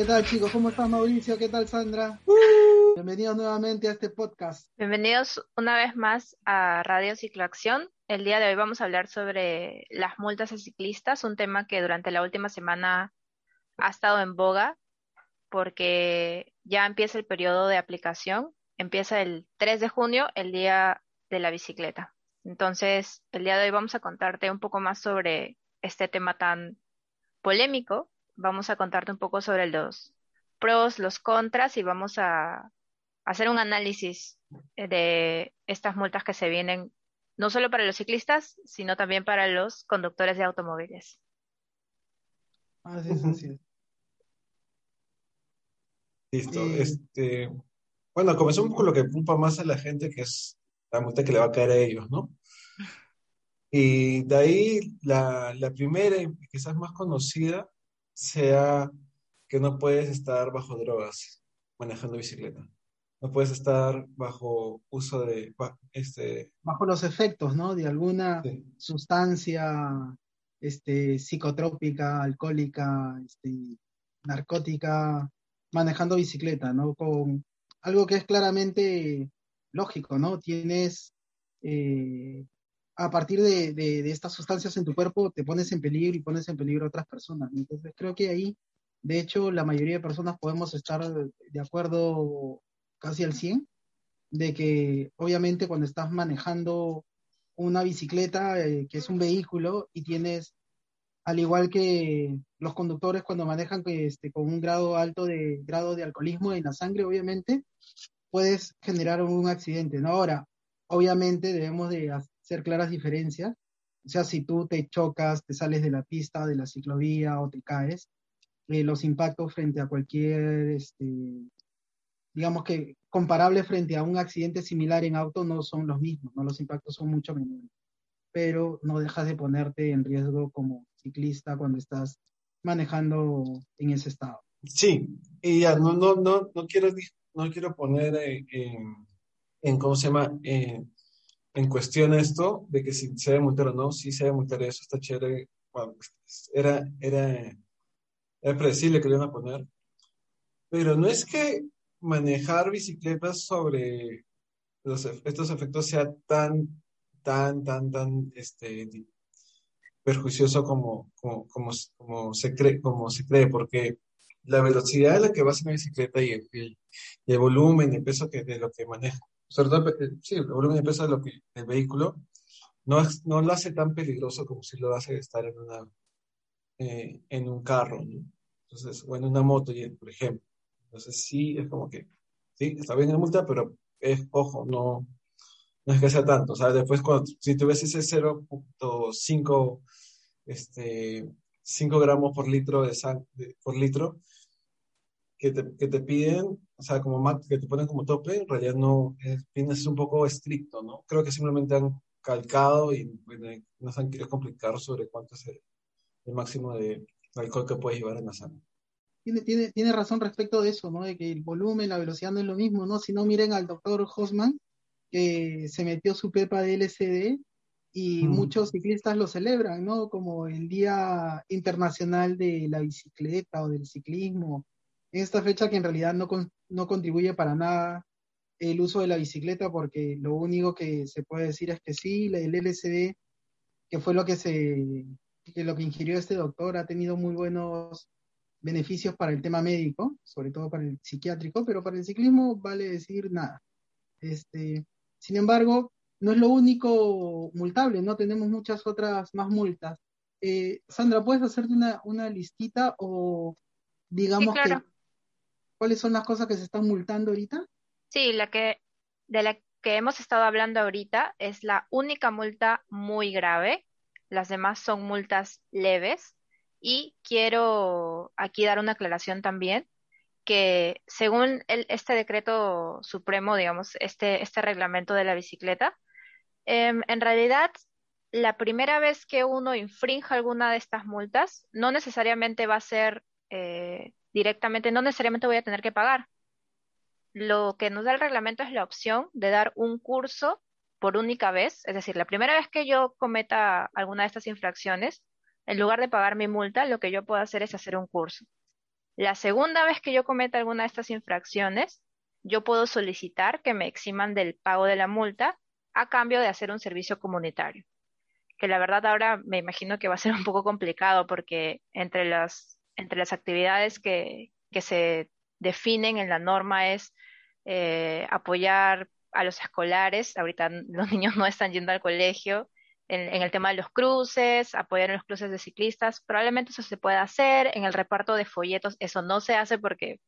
¿Qué tal chicos? ¿Cómo estás Mauricio? ¿Qué tal Sandra? Bienvenidos nuevamente a este podcast. Bienvenidos una vez más a Radio Cicloacción. El día de hoy vamos a hablar sobre las multas a ciclistas, un tema que durante la última semana ha estado en boga porque ya empieza el periodo de aplicación. Empieza el 3 de junio, el día de la bicicleta. Entonces, el día de hoy vamos a contarte un poco más sobre este tema tan polémico vamos a contarte un poco sobre los pros, los contras y vamos a hacer un análisis eh, de estas multas que se vienen no solo para los ciclistas, sino también para los conductores de automóviles. Así es, así es. Listo. Este, bueno, comenzamos con lo que ocupa más a la gente, que es la multa que le va a caer a ellos, ¿no? Y de ahí la, la primera y quizás más conocida sea que no puedes estar bajo drogas manejando bicicleta. No puedes estar bajo uso de este bajo los efectos, ¿no? De alguna sustancia este psicotrópica, alcohólica, este narcótica manejando bicicleta, ¿no? Con algo que es claramente lógico, ¿no? Tienes eh, a partir de, estas sustancias en tu cuerpo te pones en peligro y pones en peligro a otras personas. Entonces creo que ahí, de hecho, la mayoría de personas podemos estar de acuerdo casi al 100 de que obviamente cuando estás manejando una bicicleta, eh, que es un vehículo, y tienes, al igual que los conductores cuando manejan este, con un grado alto de grado de alcoholismo en la sangre, obviamente, puedes generar un accidente. ¿no? Ahora, obviamente debemos de hacer claras diferencias. O sea, si tú te chocas, te sales de la pista, de la ciclovía o te caes, eh, los impactos frente a cualquier, este, digamos que comparable frente a un accidente similar en auto no son los mismos, ¿no? Los impactos son mucho menores. Pero no dejas de ponerte en riesgo como ciclista cuando estás manejando en ese estado. Sí, y ya no, no, no, no quiero, no quiero poner en, en ¿cómo se llama? En cuestión esto de que si se debe multar o no, si se debe multar eso, está chévere. era, era, era predecible que lo iban a poner. Pero no es que manejar bicicletas sobre los, estos efectos sea tan, tan, tan, tan este, perjuicioso como, como, como, se cree, como se cree, porque la velocidad a la que vas en la bicicleta y el, el, volumen, el peso que, de lo que maneja, sobre todo, eh, sí, el volumen de peso del el vehículo no, es, no lo hace tan peligroso como si lo hace estar en, una, eh, en un carro. Entonces, o en una moto, por ejemplo. Entonces, sí, es como que, sí, está bien la multa, pero es, ojo, no, no es que sea tanto. O sea, después, cuando, si tuviese ese 0.5 este, 5 gramos por litro de sangre, por litro, que te, que te piden, o sea, como que te ponen como tope, en realidad no, es, es un poco estricto, ¿no? Creo que simplemente han calcado y bueno, no se han querido complicar sobre cuánto es el, máximo de alcohol que puedes llevar en la sangre. Tiene, tiene, tiene razón respecto de eso, ¿no? De que el volumen, la velocidad no es lo mismo, ¿no? Si no, miren al doctor Hosman, que se metió su pepa de LCD y mm. muchos ciclistas lo celebran, ¿no? Como el Día Internacional de la Bicicleta o del Ciclismo, esta fecha que en realidad no, no contribuye para nada el uso de la bicicleta porque lo único que se puede decir es que sí, el LCD, que fue lo que se que lo que ingirió este doctor, ha tenido muy buenos beneficios para el tema médico, sobre todo para el psiquiátrico, pero para el ciclismo vale decir nada. Este, sin embargo, no es lo único multable, no tenemos muchas otras más multas. Eh, Sandra, ¿puedes hacerte una, una listita o digamos que ¿Cuáles son las cosas que se están multando ahorita? Sí, la que, de la que hemos estado hablando ahorita es la única multa muy grave. Las demás son multas leves. Y quiero aquí dar una aclaración también que según este decreto supremo, digamos, este, este reglamento de la bicicleta, em, en realidad la primera vez que uno infrinja alguna de estas multas, no necesariamente va a ser eh, directamente, no necesariamente voy a tener que pagar. Lo que nos da el reglamento es la opción de dar un curso por única vez, es decir, la primera vez que yo cometa alguna de estas infracciones, en lugar de pagar mi multa, lo que yo puedo hacer es hacer un curso. La segunda vez que yo cometa alguna de estas infracciones, yo puedo solicitar que me eximan del pago de la multa a cambio de hacer un servicio comunitario. Que la verdad ahora me imagino que va a ser un poco complicado porque entre las, entre las actividades que, que se definen en la norma es eh, apoyar a los escolares, ahorita los niños no están yendo al colegio, en, el tema de los cruces, apoyar en los cruces de ciclistas, probablemente eso se pueda hacer, en el reparto de folletos eso no se hace porque,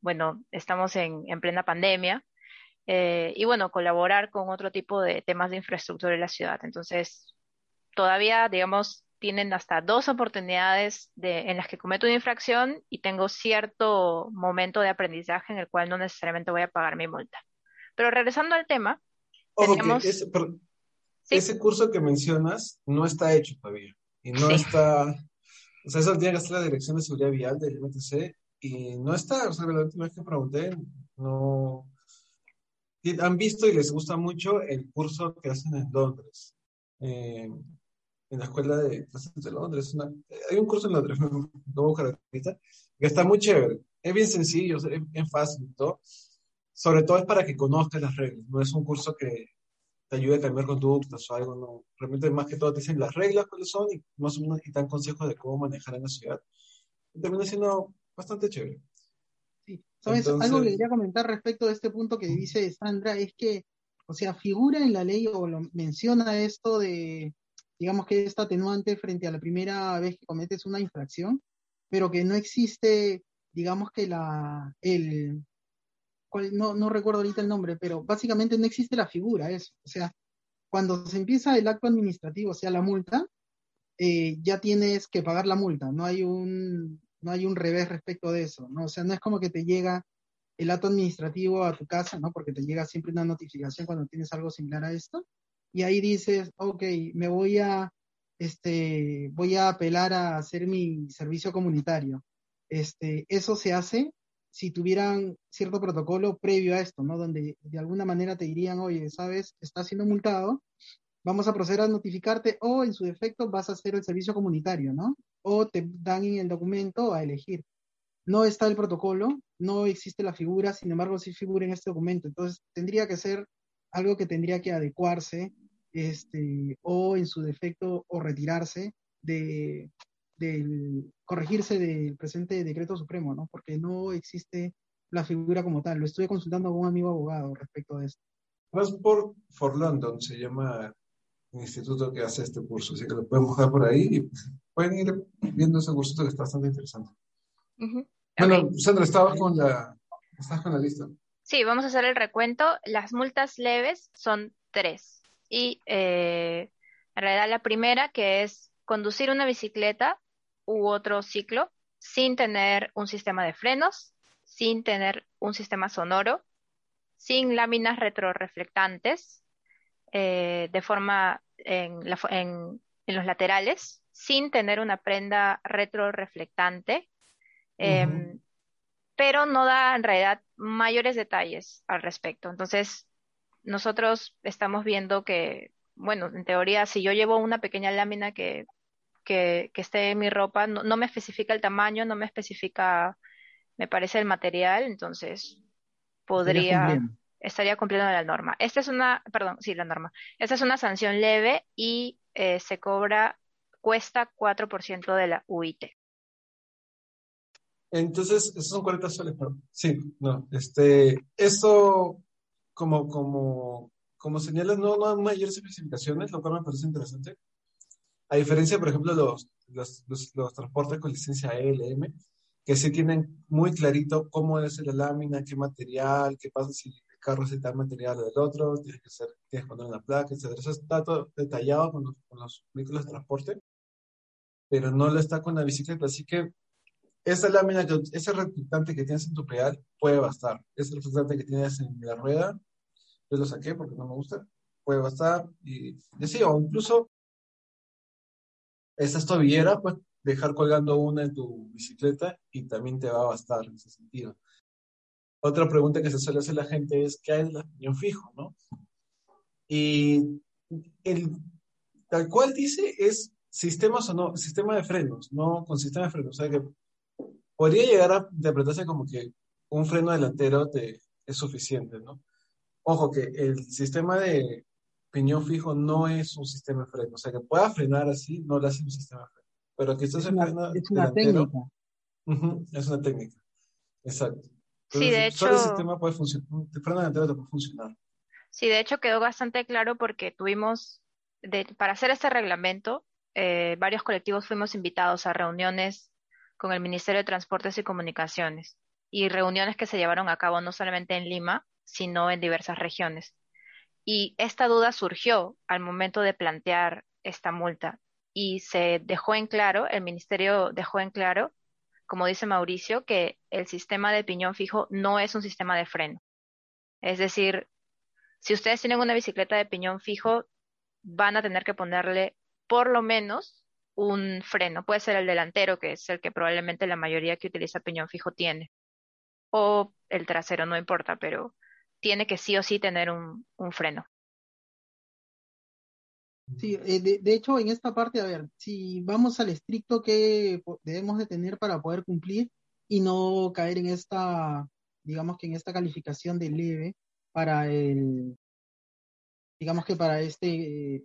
bueno, estamos en, plena pandemia, eh, y bueno, colaborar con otro tipo de temas de infraestructura en la ciudad. Entonces, todavía, digamos, tienen hasta dos oportunidades de, en las que cometo una infracción y tengo cierto momento de aprendizaje en el cual no necesariamente voy a pagar mi multa. Pero regresando al tema, ese curso que mencionas no está hecho todavía. Y no está. O sea, eso tiene que estar la Dirección de Seguridad Vial del MTC y no está. O sea, la última vez que pregunté, no. Han visto y les gusta mucho el curso que hacen en Londres. Eh, en la escuela de clases de Londres. hay un curso en Londres, no voy a que está muy chévere. Es bien sencillo, es bien fácil todo sobre todo es para que conozcas las reglas, no es un curso que te ayude a cambiar conductas o algo, no. Realmente más que todo te dicen las reglas cuáles son y más o menos y dan consejos de cómo manejar en la ciudad. Y termina siendo bastante chévere. Sí, ¿sabes? Algo que quería comentar respecto de este punto que dice Sandra es que, o sea, figura en la ley o lo menciona esto de, digamos que esta atenuante frente a la primera vez que cometes una infracción, pero que no existe, digamos que la, el, no, no recuerdo ahorita el nombre, pero básicamente no existe la figura, eso. O sea, cuando se empieza el acto administrativo, o sea, la multa, eh, ya tienes que pagar la multa, no hay un, no hay un revés respecto de eso, ¿no? O sea, no es como que te llega el acto administrativo a tu casa, ¿no? Porque te llega siempre una notificación cuando tienes algo similar a esto, y ahí dices, ok, me voy a, este, voy a apelar a hacer mi servicio comunitario. Este, eso se hace si tuvieran cierto protocolo previo a esto, ¿no? Donde de alguna manera te dirían, oye, sabes, estás siendo multado, vamos a proceder a notificarte o en su defecto vas a hacer el servicio comunitario, ¿no? O te dan en el documento a elegir. No está el protocolo, no existe la figura, sin embargo sí figura en este documento. Entonces tendría que ser algo que tendría que adecuarse este, o en su defecto o retirarse de, del corregirse del presente decreto supremo, ¿no? Porque no existe la figura como tal. Lo estuve consultando con un amigo abogado respecto de esto. Transport for London se llama el instituto que hace este curso, así que lo pueden buscar por ahí y pueden ir viendo ese curso que está bastante interesante. Bueno, Sandra, estabas con la, estás con la lista. Sí, vamos a hacer el recuento. Las multas leves son tres. Y eh, en realidad la primera, que es conducir una bicicleta u otro ciclo sin tener un sistema de frenos, sin tener un sistema sonoro, sin láminas retroreflectantes eh, de forma en, los laterales, sin tener una prenda retroreflectante, em, pero no da en realidad mayores detalles al respecto. Entonces, nosotros estamos viendo que, bueno, en teoría, si yo llevo una pequeña lámina que que, esté en mi ropa. No, me especifica el tamaño, no me especifica, me parece, el material, entonces podría, estaría cumpliendo la norma. Esta es una, perdón, sí, la norma. Esta es una sanción leve y eh, se cobra, cuesta 4% de la UIT. Entonces, esos son 40 soles, sí, no, este, esto, como, como, como señalas, no, no hay mayores especificaciones, lo cual me parece interesante. A diferencia, por ejemplo, los, los, los, transportes con licencia ELM, que sí tienen muy clarito cómo es la lámina, qué material, qué pasa si el carro es de tal material o del otro, tienes que, ser, tienes que poner la placa, etc. Eso está todo detallado con los, con los vehículos de transporte. pero no lo está con la bicicleta. Así que esa lámina, ese reflectante que tienes en tu pedal puede bastar. Ese reflectante que tienes en la rueda, yo lo saqué porque no me gusta, puede bastar. Y, decía, o incluso esa tobillera, pues dejar colgando una en tu bicicleta y también te va a bastar en ese sentido. Otra pregunta que se suele hacer la gente es, ¿qué es el piñón fijo? ¿no? Y el, tal cual dice es sistemas o no, sistema de frenos, no con sistema de frenos. O sea que podría llegar a interpretarse como que un freno delantero te, es suficiente, ¿no? Ojo que el sistema de piñón fijo no es un sistema de freno, o sea que pueda frenar así, no le hace un sistema de freno. Pero que esto es, una, es una técnica. es una técnica, exacto. sí, de hecho. el sistema puede funcionar, el freno delantero te puede funcionar. Sí, de hecho quedó bastante claro porque tuvimos, para hacer este reglamento, eh, varios colectivos fuimos invitados a reuniones con el Ministerio de Transportes y Comunicaciones y reuniones que se llevaron a cabo no solamente en Lima, sino en diversas regiones. Y esta duda surgió al momento de plantear esta multa y se dejó en claro, el Ministerio dejó en claro, como dice Mauricio, que el sistema de piñón fijo no es un sistema de freno. Es decir, si ustedes tienen una bicicleta de piñón fijo, van a tener que ponerle por lo menos un freno. Puede ser el delantero, que es el que probablemente la mayoría que utiliza piñón fijo tiene. O el trasero, no importa, pero tiene que sí o sí tener un, freno. Sí, eh, de, hecho, en esta parte, a ver, si vamos al estricto que debemos de tener para poder cumplir y no caer en esta, digamos que en esta calificación de leve para el, digamos que para este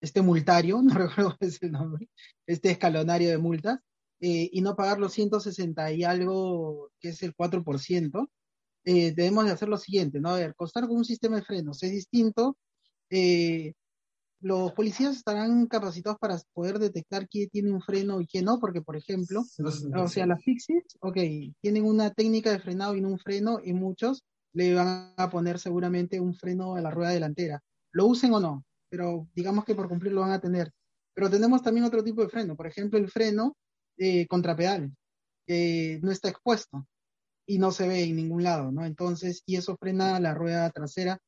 este multario, no recuerdo cuál es el nombre, este escalonario de multas, eh, y no pagar los 160 y algo que es el 4%, eh, debemos de hacer lo siguiente, ¿no? A ver, costar con un sistema de frenos es distinto. Eh, los policías estarán capacitados para poder detectar quién tiene un freno y quién no, porque, por ejemplo, o sea, las fixes, ok, tienen una técnica de frenado y no un freno, y muchos le van a poner seguramente un freno a la rueda delantera. Lo usen o no, pero digamos que por cumplir lo van a tener. Pero tenemos también otro tipo de freno, por ejemplo, el freno eh, contrapedal, que no está expuesto y no se ve en ningún lado, ¿no? Entonces, y eso frena la rueda trasera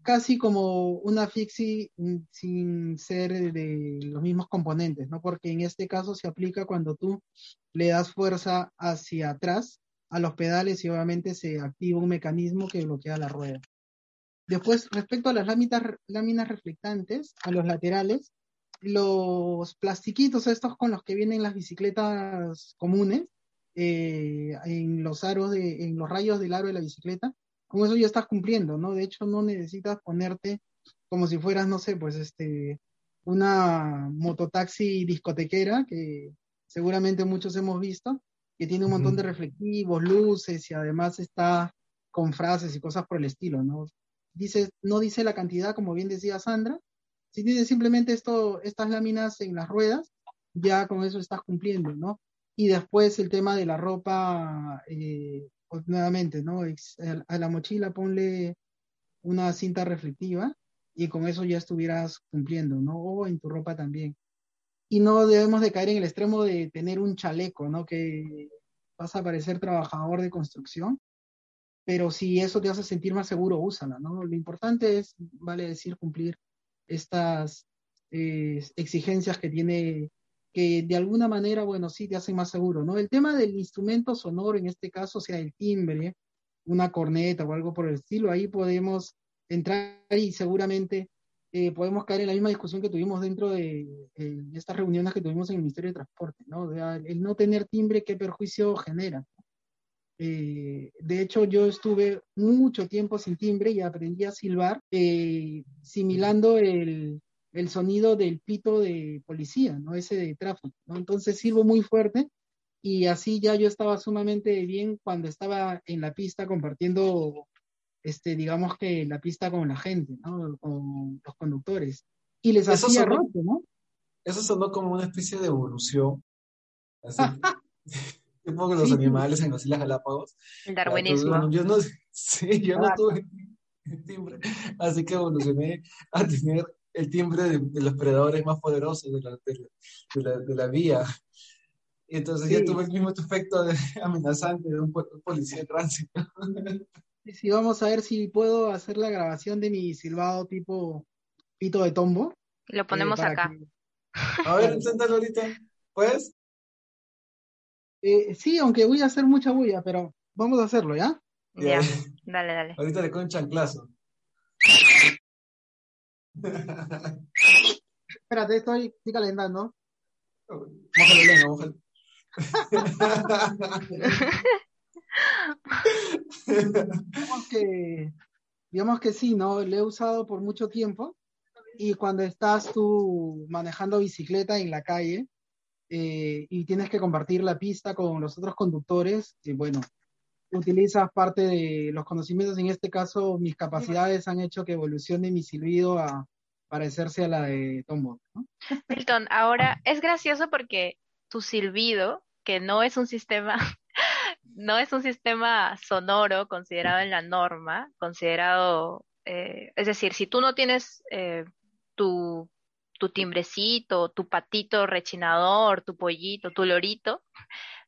casi como una fixie sin ser de los mismos componentes, ¿no? Porque en este caso se aplica cuando tú le das fuerza hacia atrás a los pedales y obviamente se activa un mecanismo que bloquea la rueda. Después, respecto a las láminas reflectantes, a los laterales, los plastiquitos estos con los que vienen las bicicletas comunes, eh, en los aros de, en los rayos del aro de la bicicleta, con eso ya estás cumpliendo, ¿no? De hecho, no necesitas ponerte como si fueras, no sé, pues este, una mototaxi discotequera que seguramente muchos hemos visto, que tiene un montón de reflectivos, luces y además está con frases y cosas por el estilo, ¿no? dice, no dice la cantidad, como bien decía Sandra, si dice simplemente esto, estas láminas en las ruedas, ya con eso estás cumpliendo, ¿no? Y después el tema de la ropa, eh, pues, nuevamente, ¿no? A la mochila ponle una cinta reflectiva y con eso ya estuvieras cumpliendo, ¿no? O en tu ropa también. Y no debemos de caer en el extremo de tener un chaleco, ¿no? Que vas a parecer trabajador de construcción pero si eso te hace sentir más seguro, úsala, ¿no? Lo importante es, vale decir, cumplir estas eh, exigencias que tiene, que de alguna manera, bueno, sí te hacen más seguro, ¿no? El tema del instrumento sonoro, en este caso, sea el timbre, una corneta o algo por el estilo, ahí podemos entrar y seguramente eh, podemos caer en la misma discusión que tuvimos dentro de, estas reuniones que tuvimos en el Ministerio de Transporte, ¿no? el no tener timbre, ¿qué perjuicio genera? Eh, de hecho, yo estuve mucho tiempo sin timbre y aprendí a silbar, eh, similando el, el, sonido del pito de policía, ¿no? Ese de tráfico, ¿no? Entonces silbo muy fuerte y así ya yo estaba sumamente bien cuando estaba en la pista compartiendo, este, digamos que la pista con la gente, ¿no? Con los conductores. Y les hacía sonó, ¿no? Eso sonó como una especie de evolución. Así. tipo que los animales en las Islas Galápagos. El darwinismo. Yo no, sí, yo no tuve timbre, así que evolucioné a tener el timbre de, los predadores más poderosos de la, de la, vía. Y entonces ya tuve el mismo efecto de, amenazante de un, policía de tránsito. Sí, vamos a ver si puedo hacer la grabación de mi silbado tipo pito de tombo. Lo ponemos eh, acá. A ver, inténtalo ahorita. ¿Puedes? Eh, sí, aunque voy a hacer mucha bulla, pero vamos a hacerlo, ¿ya? Ya, dale, dale. Ahorita le con chanclazo. Espérate, estoy, estoy calentando. Mójale lengua, digamos que, digamos que sí, ¿no? Lo he usado por mucho tiempo y cuando estás tú manejando bicicleta en la calle eh, y tienes que compartir la pista con los otros conductores, y bueno, utilizas parte de los conocimientos, en este caso mis capacidades han hecho que evolucione mi silbido a parecerse a la de Tombo. ¿no? Milton, ahora es gracioso porque tu silbido, que no es un sistema, no es un sistema sonoro considerado en la norma, considerado, eh, es decir, si tú no tienes eh, tu, tu timbrecito, tu patito rechinador, tu pollito, tu lorito,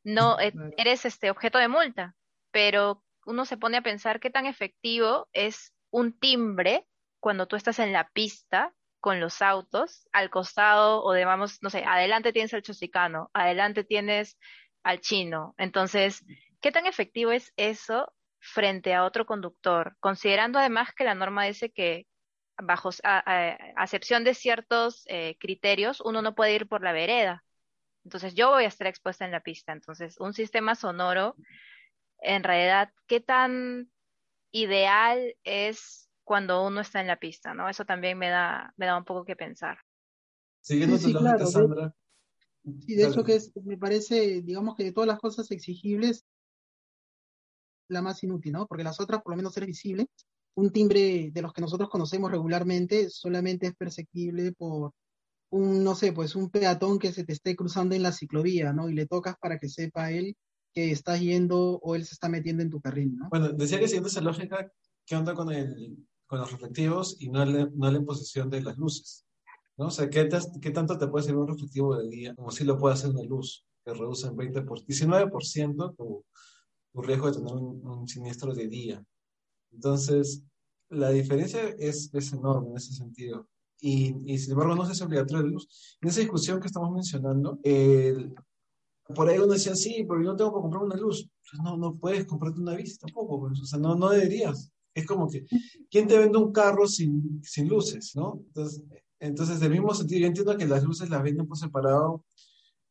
no eh, eres este objeto de multa pero uno se pone a pensar qué tan efectivo es un timbre cuando tú estás en la pista con los autos, al costado o de, vamos, no sé, adelante tienes al chosicano, adelante tienes al chino. Entonces, ¿qué tan efectivo es eso frente a otro conductor? Considerando además que la norma dice que bajo a, acepción de ciertos eh, criterios, uno no puede ir por la vereda. Entonces, yo voy a estar expuesta en la pista. Entonces, un sistema sonoro en realidad qué tan ideal es cuando uno está en la pista, ¿no? Eso también me da, me da un poco que pensar. Siguiendo sí, sí, Sandra. Sí, de hecho que es, me parece, digamos que de todas las cosas exigibles, la más inútil, ¿no? Porque las otras por lo menos es visible. Un timbre de los que nosotros conocemos regularmente solamente es perceptible por un, no sé, pues un peatón que se te esté cruzando en la ciclovía, ¿no? Y le tocas para que sepa él que estás yendo o él se está metiendo en tu carril, ¿no? Bueno, decía que siguiendo esa lógica, ¿qué onda con, el, con los reflectivos y no, no la imposición de las luces? ¿no? O sea, ¿qué, ¿qué, tanto te puede servir un reflectivo de día como si lo puede hacer una luz que reduce en 20 por, 19% tu, tu riesgo de tener un, siniestro de día? Entonces, la diferencia es, es enorme en ese sentido. Y, y, sin embargo no se obligatorio de luz. En esa discusión que estamos mencionando, el, por ahí uno decía, sí, pero yo no tengo que comprar una luz. Pues no, no puedes comprarte una bici tampoco, pues, o sea, no, no deberías. Es como que, ¿quién te vende un carro sin, sin luces, no? Entonces, entonces, del mismo sentido, yo entiendo que las luces las venden por separado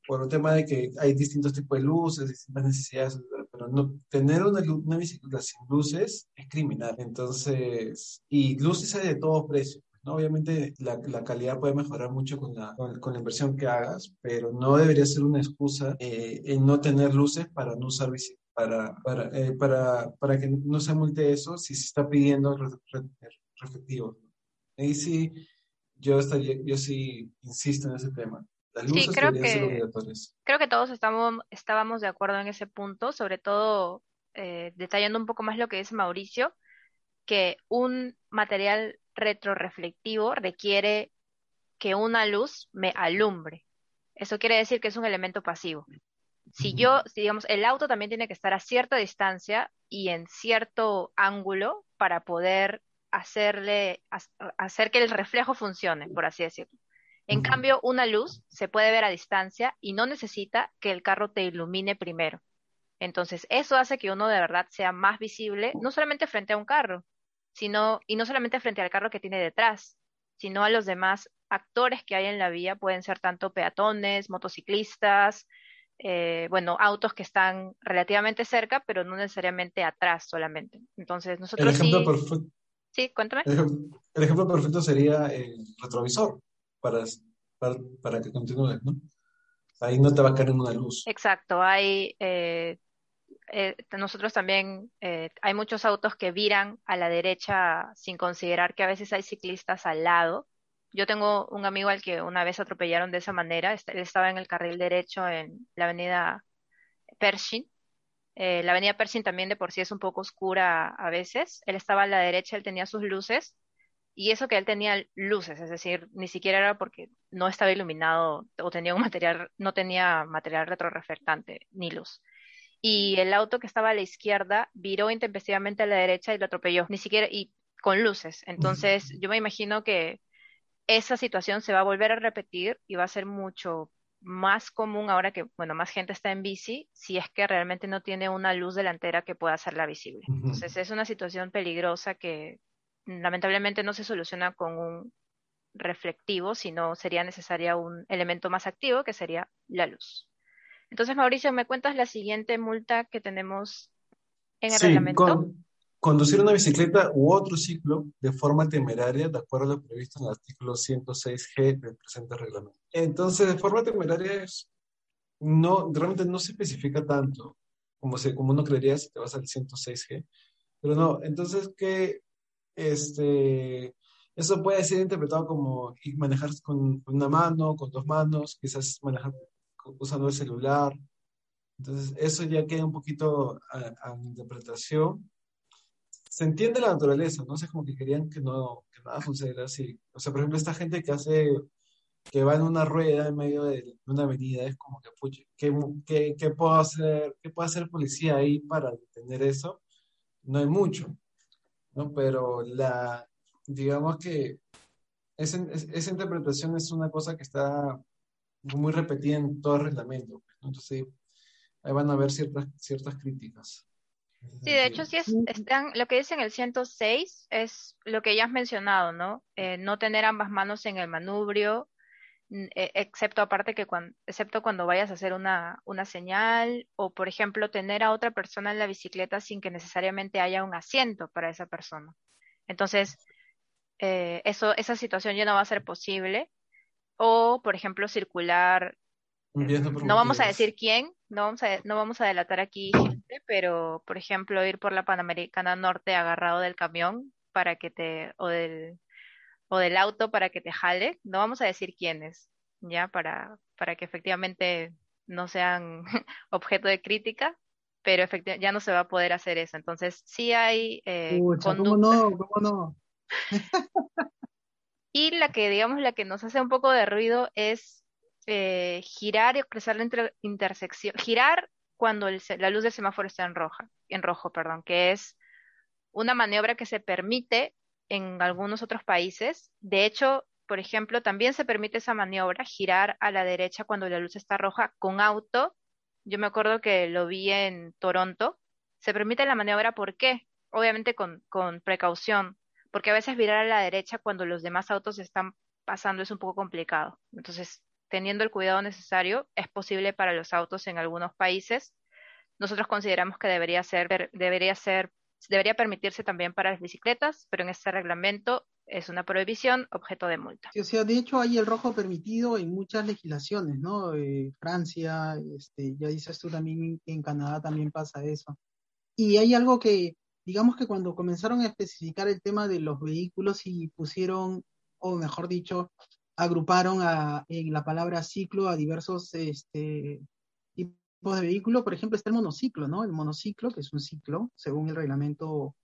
por un tema de que hay distintos tipos de luces, distintas necesidades, pero no, tener una, una bicicleta sin luces es criminal. Entonces, y luces de todos precios. Obviamente la, la, calidad puede mejorar mucho con la, con, la, inversión que hagas, pero no debería ser una excusa eh, en no tener luces para no usar para, para, eh, para, para, que no se multe eso si se está pidiendo reflectivos. Ahí sí, yo, estaría, yo sí insisto en ese tema. Las luces sí, creo que, creo que todos estamos, estábamos de acuerdo en ese punto, sobre todo eh, detallando un poco más lo que dice Mauricio, que un material retroreflectivo requiere que una luz me alumbre. Eso quiere decir que es un elemento pasivo. Si yo, si digamos, el auto también tiene que estar a cierta distancia y en cierto ángulo para poder hacerle, hacer que el reflejo funcione, por así decirlo. En cambio, una luz se puede ver a distancia y no necesita que el carro te ilumine primero. Entonces, eso hace que uno de verdad sea más visible, no solamente frente a un carro, sino, y no solamente frente al carro que tiene detrás, sino a los demás actores que hay en la vía, pueden ser tanto peatones, motociclistas, eh, bueno, autos que están relativamente cerca, pero no necesariamente atrás solamente. Entonces, nosotros el ejemplo perfecto, sí, cuéntame. El, ejemplo perfecto sería el retrovisor para, para, que continúe, ¿no? Ahí no te va a caer una luz. Exacto, hay eh, eh, nosotros también eh, hay muchos autos que viran a la derecha sin considerar que a veces hay ciclistas al lado. Yo tengo un amigo al que una vez atropellaron de esa manera. Él estaba en el carril derecho en la avenida Pershing. Eh, la avenida Pershing también de por sí es un poco oscura a veces. Él estaba a la derecha, él tenía sus luces Y eso que él tenía luces, es decir, ni siquiera era porque no estaba iluminado o tenía un material, no tenía material retroreflectante ni luz. Y el auto que estaba a la izquierda viró intempestivamente a la derecha y lo atropelló, ni siquiera, y con luces. Entonces, yo me imagino que esa situación se va a volver a repetir y va a ser mucho más común ahora que, bueno, más gente está en bici, si es que realmente no tiene una luz delantera que pueda hacerla visible. Entonces es una situación peligrosa que lamentablemente no se soluciona con un reflectivo, sino sería necesaria un elemento más activo que sería la luz. Entonces, Mauricio, ¿me cuentas la siguiente multa que tenemos en el reglamento? Conducir una bicicleta u otro ciclo de forma temeraria, de acuerdo a lo previsto en el artículo 106G del presente reglamento. Entonces, de forma temeraria no, realmente no se especifica tanto como, se, como uno creería si te vas al 106G, pero no, entonces que este, eso puede ser interpretado como manejar con una mano, con dos manos, quizás manejar usando el celular. Entonces, eso ya queda un poquito a, a interpretación se entiende la naturaleza, ¿no? O sea, como que querían que, no, que nada sucediera así. O sea, por ejemplo, esta gente que hace, que va en una rueda en medio de una avenida, es como que, pucha, ¿qué, qué, qué puedo hacer, qué puede hacer policía ahí para detener eso? No hay mucho, ¿no? Pero la, digamos que esa, esa interpretación es una cosa que está muy repetida en todo el reglamento. Entonces, ahí van a haber ciertas, ciertas críticas. Sí, de hecho, sí es, están, lo que dice en el 106 es lo que ya has mencionado, ¿no? Eh, no tener ambas manos en el manubrio, e, excepto aparte que cuando, excepto cuando vayas a hacer una, una señal, o por ejemplo, tener a otra persona en la bicicleta sin que necesariamente haya un asiento para esa persona. Entonces, eh, eso, esa situación ya no va a ser posible. O, por ejemplo, circular no vamos a decir quién, no vamos a, no vamos a delatar aquí pero por ejemplo ir por la Panamericana Norte agarrado del camión para que te, o del, o del auto para que te jale, no vamos a decir quiénes, ya, para, para que efectivamente no sean objeto de crítica, pero efectivamente ya no se va a poder hacer eso. Entonces, sí hay eh, ¿cómo no? ¿Cómo no? y la que, digamos, la que nos hace un poco de ruido es eh, girar y cruzar la intersección, girar cuando la luz del semáforo está en roja, en rojo, perdón, que es una maniobra que se permite en algunos otros países. De hecho, por ejemplo, también se permite esa maniobra, girar a la derecha cuando la luz está roja con auto. Yo me acuerdo que lo vi en Toronto. Se permite la maniobra, ¿por qué? Obviamente con, con precaución, porque a veces virar a la derecha cuando los demás autos están pasando es un poco complicado. Entonces, teniendo el cuidado necesario, es posible para los autos en algunos países. Nosotros consideramos que debería ser, debería ser, debería permitirse también para las bicicletas, pero en este reglamento es una prohibición objeto de multa. o sea, de hecho hay el rojo permitido en muchas legislaciones, ¿no? Eh, Francia, este, ya dices tú también, en Canadá también pasa eso. Y hay algo que, digamos que cuando comenzaron a especificar el tema de los vehículos y pusieron, o mejor dicho, agruparon en la palabra ciclo a diversos este, tipos de vehículos. Por ejemplo, está el monociclo, ¿no? El monociclo, que es un ciclo, según el reglamento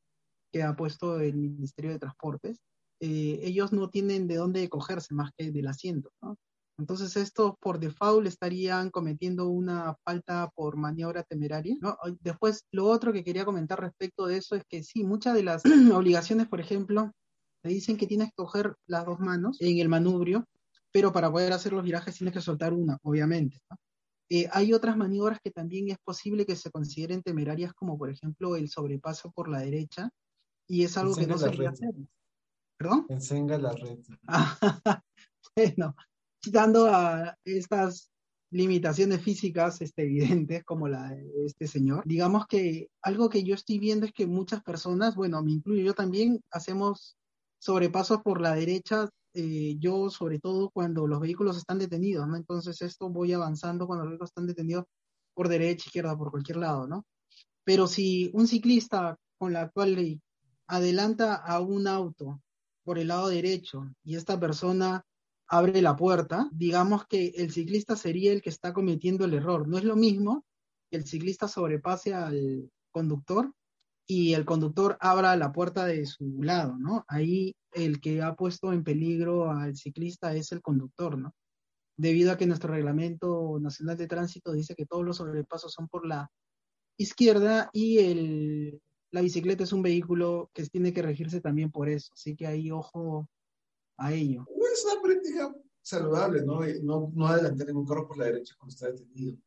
que ha puesto el Ministerio de Transportes. Eh, ellos no tienen de dónde cogerse más que del asiento, ¿no? Entonces, estos por default estarían cometiendo una falta por maniobra temeraria. ¿no? Después, lo otro que quería comentar respecto de eso es que sí, muchas de las obligaciones, por ejemplo, te dicen que tienes que coger las dos manos en el manubrio, pero para poder hacer los virajes tienes que soltar una, obviamente. Eh, hay otras maniobras que también es posible que se consideren temerarias, como por ejemplo el sobrepaso por la derecha, y es algo que no se debe hacer. ¿Perdón? Ensenga la red. bueno, quitando a estas limitaciones físicas este, evidentes como la de este señor. Digamos que algo que yo estoy viendo es que muchas personas, bueno, me incluyo yo también, hacemos sobrepasos por la derecha, eh, yo sobre todo cuando los vehículos están detenidos, ¿no? Entonces esto voy avanzando cuando los vehículos están detenidos por derecha, izquierda, por cualquier lado, ¿no? Pero si un ciclista con la ley adelanta a un auto por el lado derecho y esta persona abre la puerta, digamos que el ciclista sería el que está cometiendo el error. No es lo mismo que el ciclista sobrepase al conductor y el conductor abra la puerta de su lado, ¿no? Ahí el que ha puesto en peligro al ciclista es el conductor, ¿no? Debido a que nuestro reglamento nacional de tránsito dice que todos los sobrepasos son por la izquierda y el, la bicicleta es un vehículo que tiene que regirse también por eso. Así que ahí ojo a ello. Es una práctica saludable, ¿no? No, no adelantar un carro por la derecha cuando está detenido.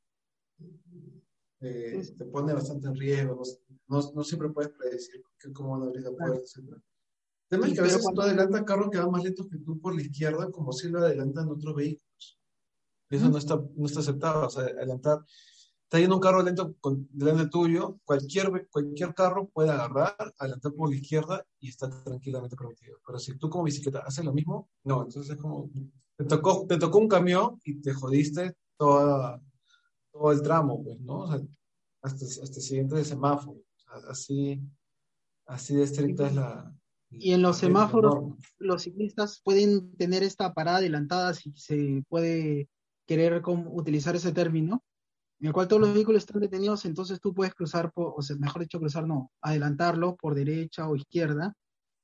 Eh, te pone bastante en riesgo, no, no, siempre puedes predecir cómo van a abrir la puerta, etc. El tema es que a veces tú adelantas carros que van más lentos que tú por la izquierda, como si lo adelantan otros vehículos. Eso no, está, no está aceptado. O sea, adelantar está yendo un carro lento con, delante tuyo, cualquier, cualquier carro puede agarrar, adelantar por la izquierda y está tranquilamente permitido. Pero si tú como bicicleta haces lo mismo, no, entonces es como, te tocó, te tocó un camión y te jodiste toda, todo el tramo, pues, ¿no? O sea, hasta, hasta el siguiente semáforo. así, así de estricta es la... Y en los semáforos, los ciclistas pueden tener esta parada adelantada si se puede querer utilizar ese término, en el cual todos los vehículos están detenidos, entonces tú puedes cruzar, por, o sea, mejor dicho, cruzar no, adelantarlo por derecha o izquierda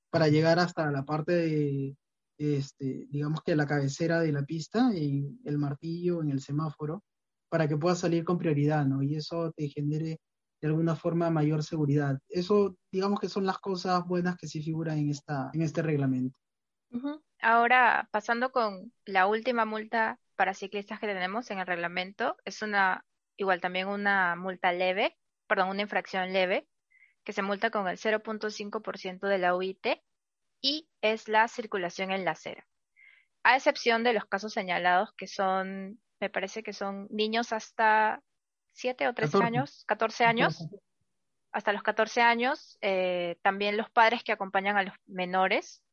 para llegar hasta la parte de, este, digamos que la cabecera de la pista, y el martillo, en el semáforo, para que puedas salir con prioridad, ¿no? Y eso te genere de alguna forma mayor seguridad. Eso, digamos que son las cosas buenas que sí figuran en, esta, en este reglamento. Ahora, pasando con la última multa para ciclistas que tenemos en el reglamento, es una igual también una multa leve, perdón, una infracción leve, que se multa con el 0.5% de la UIT y es la circulación en la acera. A excepción de los casos señalados que son, me parece que son niños hasta 7 o 13 años, 14 años, hasta los 14 años, eh, también los padres que acompañan a los menores,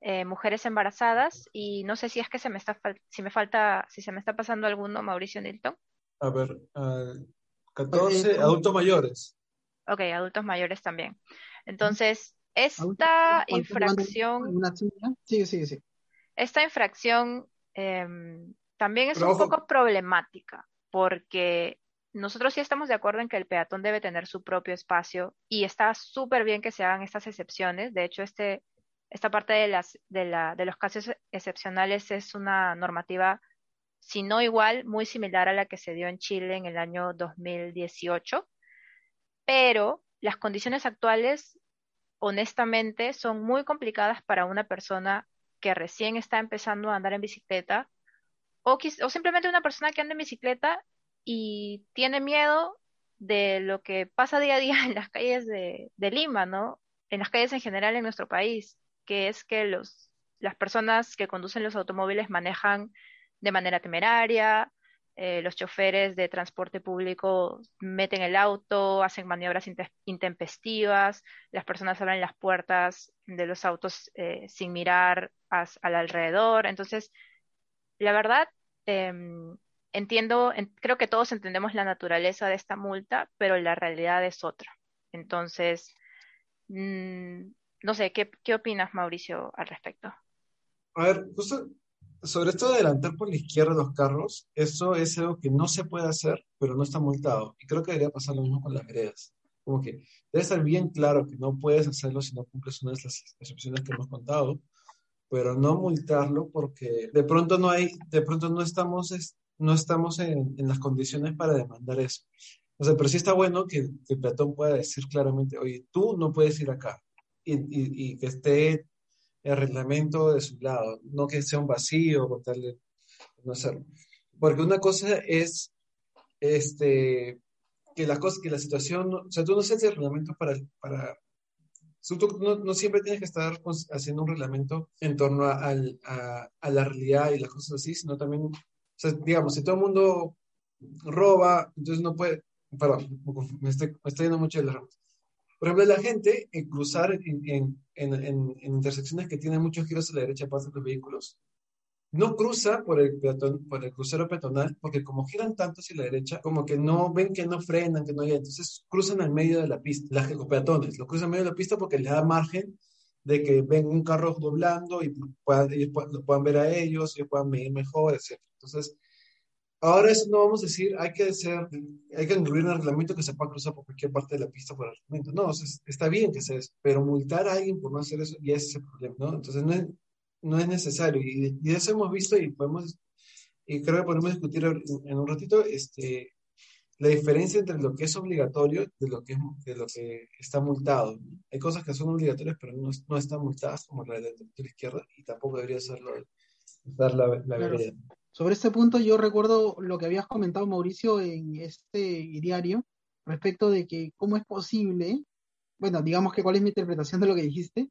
eh, mujeres embarazadas y no sé si es que se me está si me falta si se me está pasando alguno Mauricio Nilton. A ver, 14 adultos mayores. Ok, adultos mayores también. Entonces, esta infracción... Sí, sí, sí. Esta infracción em, también es un poco problemática porque nosotros sí estamos de acuerdo en que el peatón debe tener su propio espacio y está súper bien que se hagan estas excepciones. De hecho, este, esta parte de, las, de, la, de los casos excepcionales es una normativa si no igual, muy similar a la que se dio en Chile en el año 2018, pero las condiciones actuales, honestamente, son muy complicadas para una persona que recién está empezando a andar en bicicleta o, simplemente una persona que anda en bicicleta y tiene miedo de lo que pasa día a día en las calles de, de Lima, ¿no? En las calles en general en nuestro país, que es que los, las personas que conducen los automóviles manejan de manera temeraria, eh, los choferes de transporte público meten el auto, hacen maniobras intempestivas, las personas abren las puertas de los autos eh, sin mirar al alrededor. Entonces, la verdad, em, entiendo, creo que todos entendemos la naturaleza de esta multa, pero la realidad es otra. Entonces, mm, no sé, ¿qué, ¿qué opinas, Mauricio, al respecto? A ver, justo sobre esto de adelantar por la izquierda los carros, eso es algo que no se puede hacer, pero no está multado. Y creo que debería pasar lo mismo con las veredas. Como que debe estar bien claro que no puedes hacerlo si no cumples una de las excepciones que hemos contado, pero no multarlo porque de pronto no hay, de pronto no estamos, no estamos en, en las condiciones para demandar eso. O sea, pero sí está bueno que, el peatón pueda decir claramente, oye, tú no puedes ir acá. Y, y, y que esté el reglamento de su lado, no que sea un vacío con tal no hacerlo. Porque una cosa es este, que, la cosa, que la situación, o sea, tú no haces el reglamento para, para tú no, no, siempre tienes que estar haciendo un reglamento en torno a, a, a, la realidad y las cosas así, sino también, o sea, digamos, si todo el mundo roba, entonces no puede, perdón, me estoy, me estoy yendo mucho de las ramas. Por ejemplo, la gente en cruzar en, en, intersecciones que tienen muchos giros a la derecha pasan los vehículos, no cruza por el, por el crucero peatonal, porque como giran tanto hacia la derecha, como que no ven que no frenan, que no hay, entonces cruzan al medio de la pista, los peatones, lo cruzan al medio de la pista porque les da margen de que ven un carro doblando y puedan, ellos puedan, lo puedan ver a ellos, ellos puedan medir mejor, etc. Entonces, Ahora eso no vamos a decir, hay que hacer, hay que incluir el reglamento que se pueda cruzar por cualquier parte de la pista por el reglamento. No, está bien que sea eso, pero multar a alguien por no hacer eso ya es el problema, ¿no? Entonces no es, no es necesario. Y, y, eso hemos visto y podemos, y creo que podemos discutir en, un ratito, este, la diferencia entre lo que es obligatorio de lo que, de lo que está multado. Hay cosas que son obligatorias, pero no, no están multadas, como la de la izquierda, y tampoco debería serlo dar la, la vereda. Sobre este punto, yo recuerdo lo que habías comentado, Mauricio, en este diario, respecto de que cómo es posible, bueno, digamos que cuál es mi interpretación de lo que dijiste,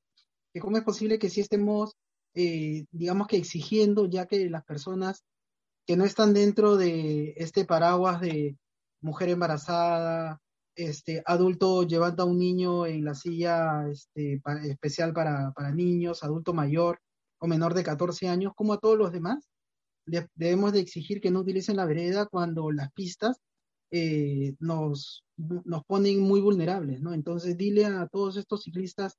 que cómo es posible que si estemos, eh, digamos que exigiendo, ya que las personas que no están dentro de este paraguas de mujer embarazada, este, adulto llevando a un niño en la silla este, especial para, niños, adulto mayor o menor de 14 años, como a todos los demás, debemos de exigir que no utilicen la vereda cuando las pistas eh, nos, nos ponen muy vulnerables, ¿no? Entonces dile a todos estos ciclistas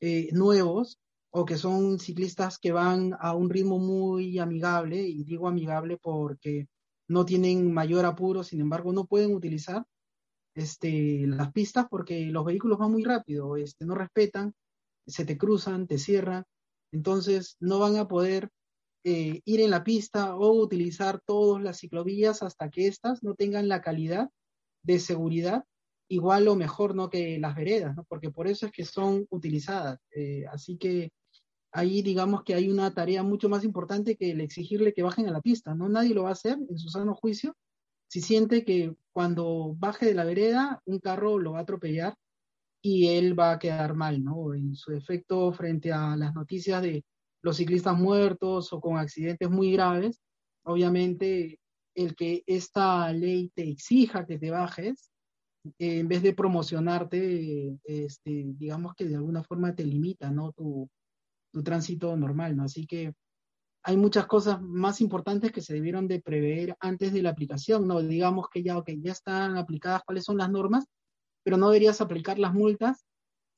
eh, nuevos o que son ciclistas que van a un ritmo muy amigable, y digo amigable porque no tienen mayor apuro, sin embargo, no pueden utilizar este, las pistas porque los vehículos van muy rápido, este, no respetan, se te cruzan, te cierran, entonces no van a poder eh, ir en la pista o utilizar todas las ciclovías hasta que éstas no tengan la calidad de seguridad igual o mejor ¿no? que las veredas, ¿no? porque por eso es que son utilizadas. Eh, así que ahí digamos que hay una tarea mucho más importante que el exigirle que bajen a la pista, ¿no? Nadie lo va a hacer en su sano juicio si siente que cuando baje de la vereda un carro lo va a atropellar y él va a quedar mal, ¿no? En su efecto frente a las noticias de los ciclistas muertos o con accidentes muy graves, obviamente el que esta ley te exija que te bajes, en vez de promocionarte, este, digamos que de alguna forma te limita, ¿no? Tu, tu tránsito normal, ¿no? Así que hay muchas cosas más importantes que se debieron de prever antes de la aplicación, ¿no? Digamos que ya, okay, ya están aplicadas cuáles son las normas, pero no deberías aplicar las multas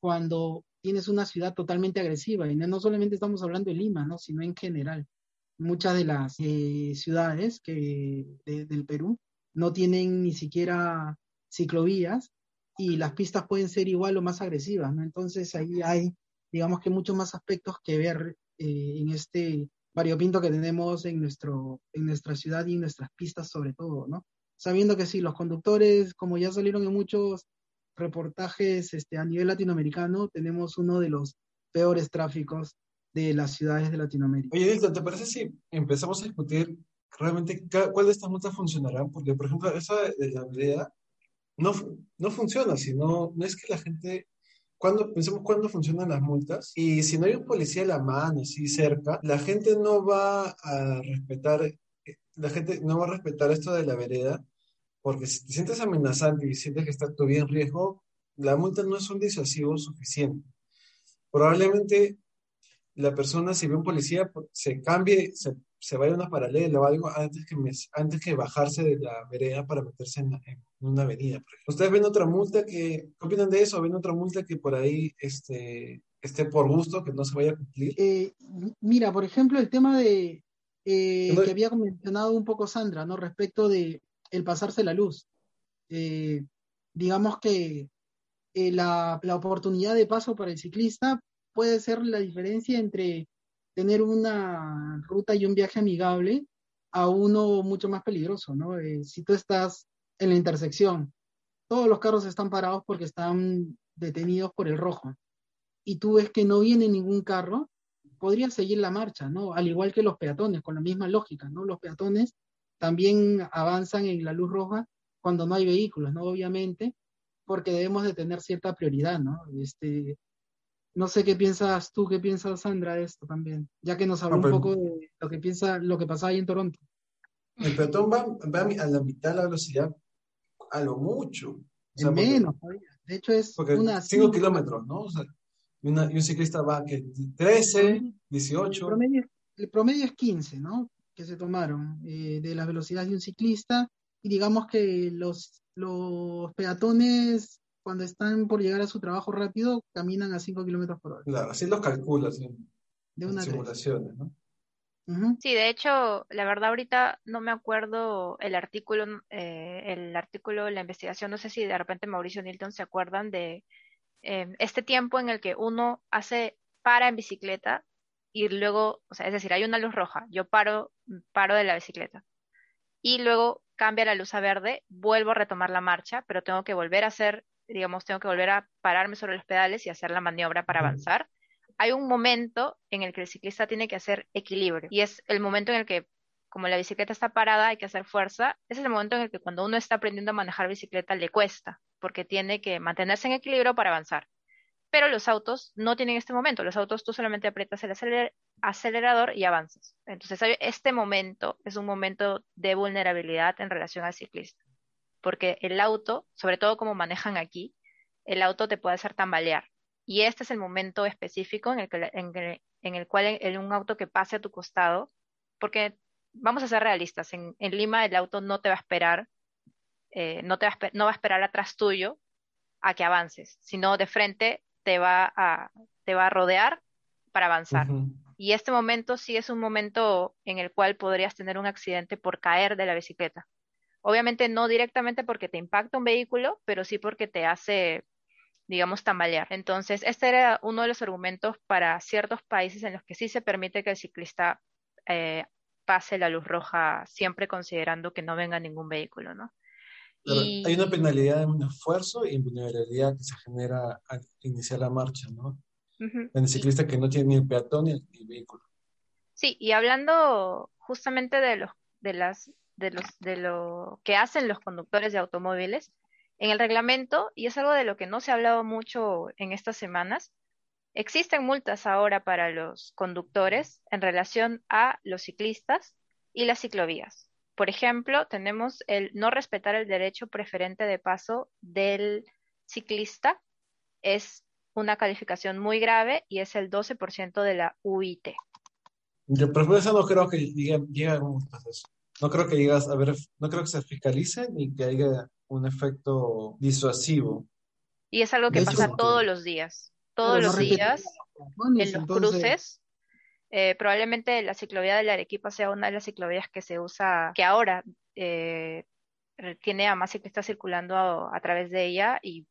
cuando tienes una ciudad totalmente agresiva. Y no, solamente estamos hablando de Lima, ¿no? Sino en general. Muchas de las eh, ciudades que, del Perú no tienen ni siquiera ciclovías y las pistas pueden ser igual o más agresivas, ¿no? Entonces ahí hay digamos que muchos más aspectos que ver eh, en este variopinto que tenemos en, nuestro, en nuestra ciudad y en nuestras pistas sobre todo, ¿no? Sabiendo que sí, los conductores, como ya salieron en muchos reportajes este, a nivel latinoamericano, tenemos uno de los peores tráficos de las ciudades de Latinoamérica. Oye, Dilton, ¿te parece si empezamos a discutir realmente cuál de estas multas funcionará? Porque, por ejemplo, esa de la no, no funciona, sino no es que la gente cuando, pensemos cuándo funcionan las multas y si no hay un policía a la mano, así cerca, la gente no va a respetar, la gente no va a respetar esto de la vereda, porque si te sientes amenazante y sientes que está tu vida en riesgo, la multa no es un disuasivo suficiente. Probablemente la persona, si ve un policía, se cambie, se se vaya a una paralela o algo antes que, antes que bajarse de la vereda para meterse en, una avenida. ¿Ustedes ven otra multa que, qué opinan de eso? ¿Ven otra multa que por ahí este, esté por gusto, que no se vaya a cumplir? Eh, mira, por ejemplo, el tema de eh, que había mencionado un poco Sandra, ¿no? Respecto de el pasarse la luz. Eh, digamos que la, la oportunidad de paso para el ciclista puede ser la diferencia entre tener una ruta y un viaje amigable a uno mucho más peligroso, ¿no? Eh, si tú estás en la intersección, todos los carros están parados porque están detenidos por el rojo, y tú ves que no viene ningún carro, podrías seguir la marcha, ¿no? Al igual que los peatones, con la misma lógica, ¿no? Los peatones también avanzan en la luz roja cuando no hay vehículos, ¿no? Obviamente, porque debemos de tener cierta prioridad, ¿no? Este, no sé qué piensas tú, qué piensas Sandra de esto también, ya que nos habló un poco de lo que piensa, lo que pasa ahí en Toronto. El peatón va, a la mitad de la velocidad, a lo mucho. menos, de hecho es una 5 kilómetros, ¿no? O sea, y, un ciclista va que 13, 18. El promedio, es 15, ¿no? Que se tomaron eh, de las velocidades de un ciclista y digamos que los, los peatones cuando están por llegar a su trabajo rápido, caminan a 5 kilómetros por hora. Claro, así los calculas en, de simulaciones, ¿no? Sí, de hecho, la verdad ahorita no me acuerdo el artículo, eh, el artículo, la investigación, no sé si de repente Mauricio Nilton se acuerdan de em, este tiempo en el que uno hace para en bicicleta y luego, o sea, es decir, hay una luz roja, yo paro, paro de la bicicleta y luego cambia la luz a verde, vuelvo a retomar la marcha, pero tengo que volver a hacer, digamos, tengo que volver a pararme sobre los pedales y hacer la maniobra para avanzar. Hay un momento en el que el ciclista tiene que hacer equilibrio y es el momento en el que, como la bicicleta está parada, hay que hacer fuerza. Ese es el momento en el que cuando uno está aprendiendo a manejar bicicleta le cuesta, porque tiene que mantenerse en equilibrio para avanzar pero los autos no tienen este momento. Los autos tú solamente aprietas el acelerador y avanzas. Entonces, este momento es un momento de vulnerabilidad en relación al ciclista, porque el auto, sobre todo como manejan aquí, el auto te puede hacer tambalear. Y este es el momento específico en el, que, en, el cual en, un auto que pase a tu costado, porque vamos a ser realistas, en, Lima el auto no te va a esperar, eh, no, te va a, no va a esperar atrás tuyo a que avances, sino de frente te va a, te va a rodear para avanzar. Y este momento sí es un momento en el cual podrías tener un accidente por caer de la bicicleta. Obviamente no directamente porque te impacta un vehículo, pero sí porque te hace, digamos, tambalear. Entonces, este era uno de los argumentos para ciertos países en los que sí se permite que el ciclista eh, pase la luz roja, siempre considerando que no venga ningún vehículo, ¿no? Hay una penalidad en un esfuerzo y vulnerabilidad que se genera al iniciar la marcha, ¿no? En el ciclista que no tiene ni el peatón ni el, vehículo. Sí, y hablando justamente de los, de las, de los, de lo que hacen los conductores de automóviles, en el reglamento, y es algo de lo que no se ha hablado mucho en estas semanas, existen multas ahora para los conductores en relación a los ciclistas y las ciclovías. Por ejemplo, tenemos el no respetar el derecho preferente de paso del ciclista. Es una calificación muy grave y es el 12% de la UIT. Yo, pero eso no creo que llegue, a No creo que llegas a ver, no creo que se fiscalice ni que haya un efecto disuasivo. Y es algo que pasa todos los días. Todos los días en los cruces eh, probablemente la ciclovía de la Arequipa sea una de las ciclovías que se usa, que ahora eh, tiene a más ciclistas circulando a, través de ella y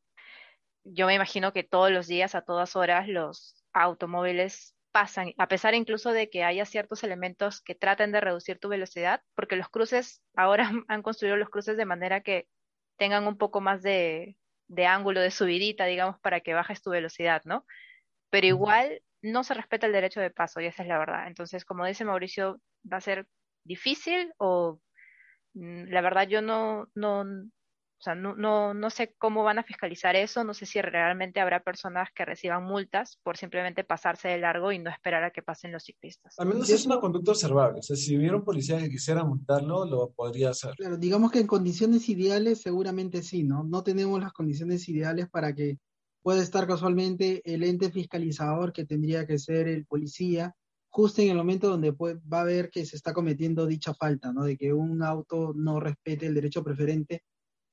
yo me imagino que todos los días, a todas horas, los automóviles pasan, a pesar incluso de que haya ciertos elementos que traten de reducir tu velocidad, porque los cruces, ahora han construido los cruces de manera que tengan un poco más de, de ángulo de subidita, digamos, para que bajes tu velocidad, ¿no? Pero igual no se respeta el derecho de paso y esa es la verdad. Entonces, como dice Mauricio, va a ser difícil o mm, la verdad yo no, no, o sea, no, no, no sé cómo van a fiscalizar eso, no sé si realmente habrá personas que reciban multas por simplemente pasarse de largo y no esperar a que pasen los ciclistas. Al menos es una conducta observable, o sea, si hubiera un policía que quisiera multarlo, lo podría hacer. Claro, digamos que en condiciones ideales seguramente sí, ¿no? No tenemos las condiciones ideales para que puede estar casualmente el ente fiscalizador que tendría que ser el policía, justo en el momento donde va a ver que se está cometiendo dicha falta, ¿no? De que un auto no respete el derecho preferente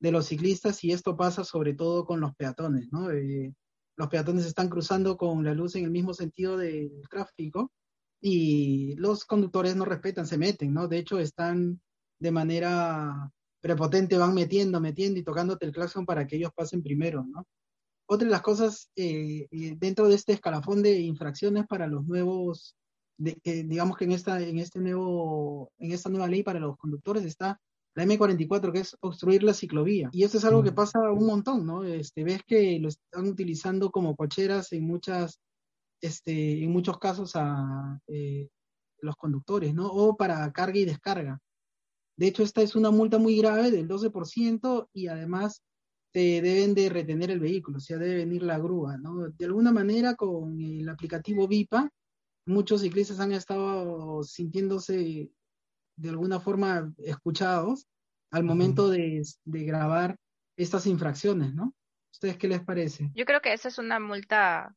de los ciclistas y esto pasa sobre todo con los peatones, ¿no? Eh, los peatones están cruzando con la luz en el mismo sentido del tráfico y los conductores no respetan, se meten, ¿no? De hecho, están de manera prepotente, van metiendo, metiendo y tocándote el claxon para que ellos pasen primero, ¿no? otra de las cosas eh, eh, dentro de este escalafón de infracciones para los nuevos, digamos que en esta, en este nuevo, en esta nueva ley para los conductores está la M44, que es obstruir la ciclovía. Y eso es algo que mm. pasa un montón, ¿no? Este, ves que lo están utilizando como cocheras en muchas, este, en muchos casos a eh, los conductores, ¿no? O para carga y descarga. De hecho, esta es una multa muy grave del 12% y además te deben de retener el vehículo, o sea, debe venir la grúa, ¿no? De alguna manera con el aplicativo VIPA, muchos ciclistas han estado sintiéndose de alguna forma escuchados al momento de, grabar estas infracciones, ¿no? ¿Ustedes qué les parece? Yo creo que esa es una multa,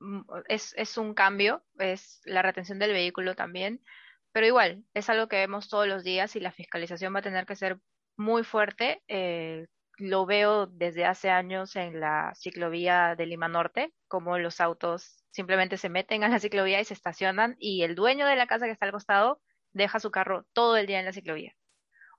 mm, es, es un cambio, es la retención del vehículo también, pero igual, es algo que vemos todos los días y la fiscalización va a tener que ser muy fuerte. Eh, lo veo desde hace años en la ciclovía de Lima Norte, como los autos simplemente se meten a la ciclovía y se estacionan y el dueño de la casa que está al costado deja su carro todo el día en la ciclovía.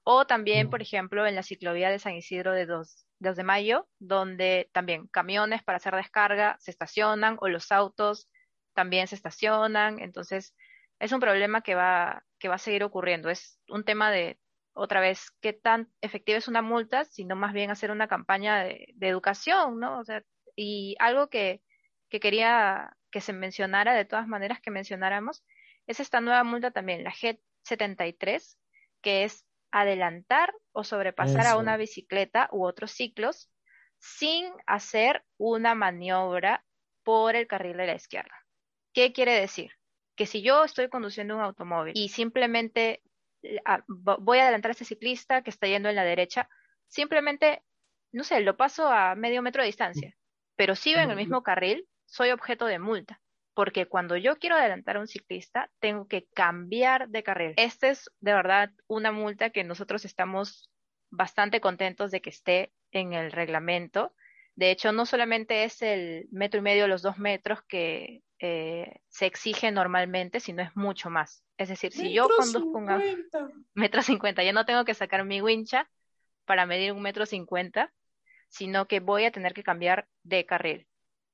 O también, por ejemplo, en la ciclovía de San Isidro de 2, de Mayo, donde también camiones para hacer descarga se estacionan o los autos también se estacionan. Entonces, es un problema que va, que va a seguir ocurriendo. Es un tema de otra vez, qué tan efectiva es una multa, sino más bien hacer una campaña de, educación, ¿no? O sea, y algo que, que, quería que se mencionara, de todas maneras que mencionáramos, es esta nueva multa también, la G73, que es adelantar o sobrepasar a una bicicleta u otros ciclos sin hacer una maniobra por el carril de la izquierda. ¿Qué quiere decir? Que si yo estoy conduciendo un automóvil y simplemente voy a adelantar a ese ciclista que está yendo en la derecha, simplemente, no sé, lo paso a medio metro de distancia, pero sigo en el mismo carril, soy objeto de multa, porque cuando yo quiero adelantar a un ciclista, tengo que cambiar de carril. Esta es de verdad una multa que nosotros estamos bastante contentos de que esté en el reglamento. De hecho, no solamente es el metro y medio, los dos metros que eh, se exige normalmente, sino es mucho más. Es decir, si yo conduzco un auto, metro cincuenta, ya no tengo que sacar mi wincha para medir un metro cincuenta, sino que voy a tener que cambiar de carril.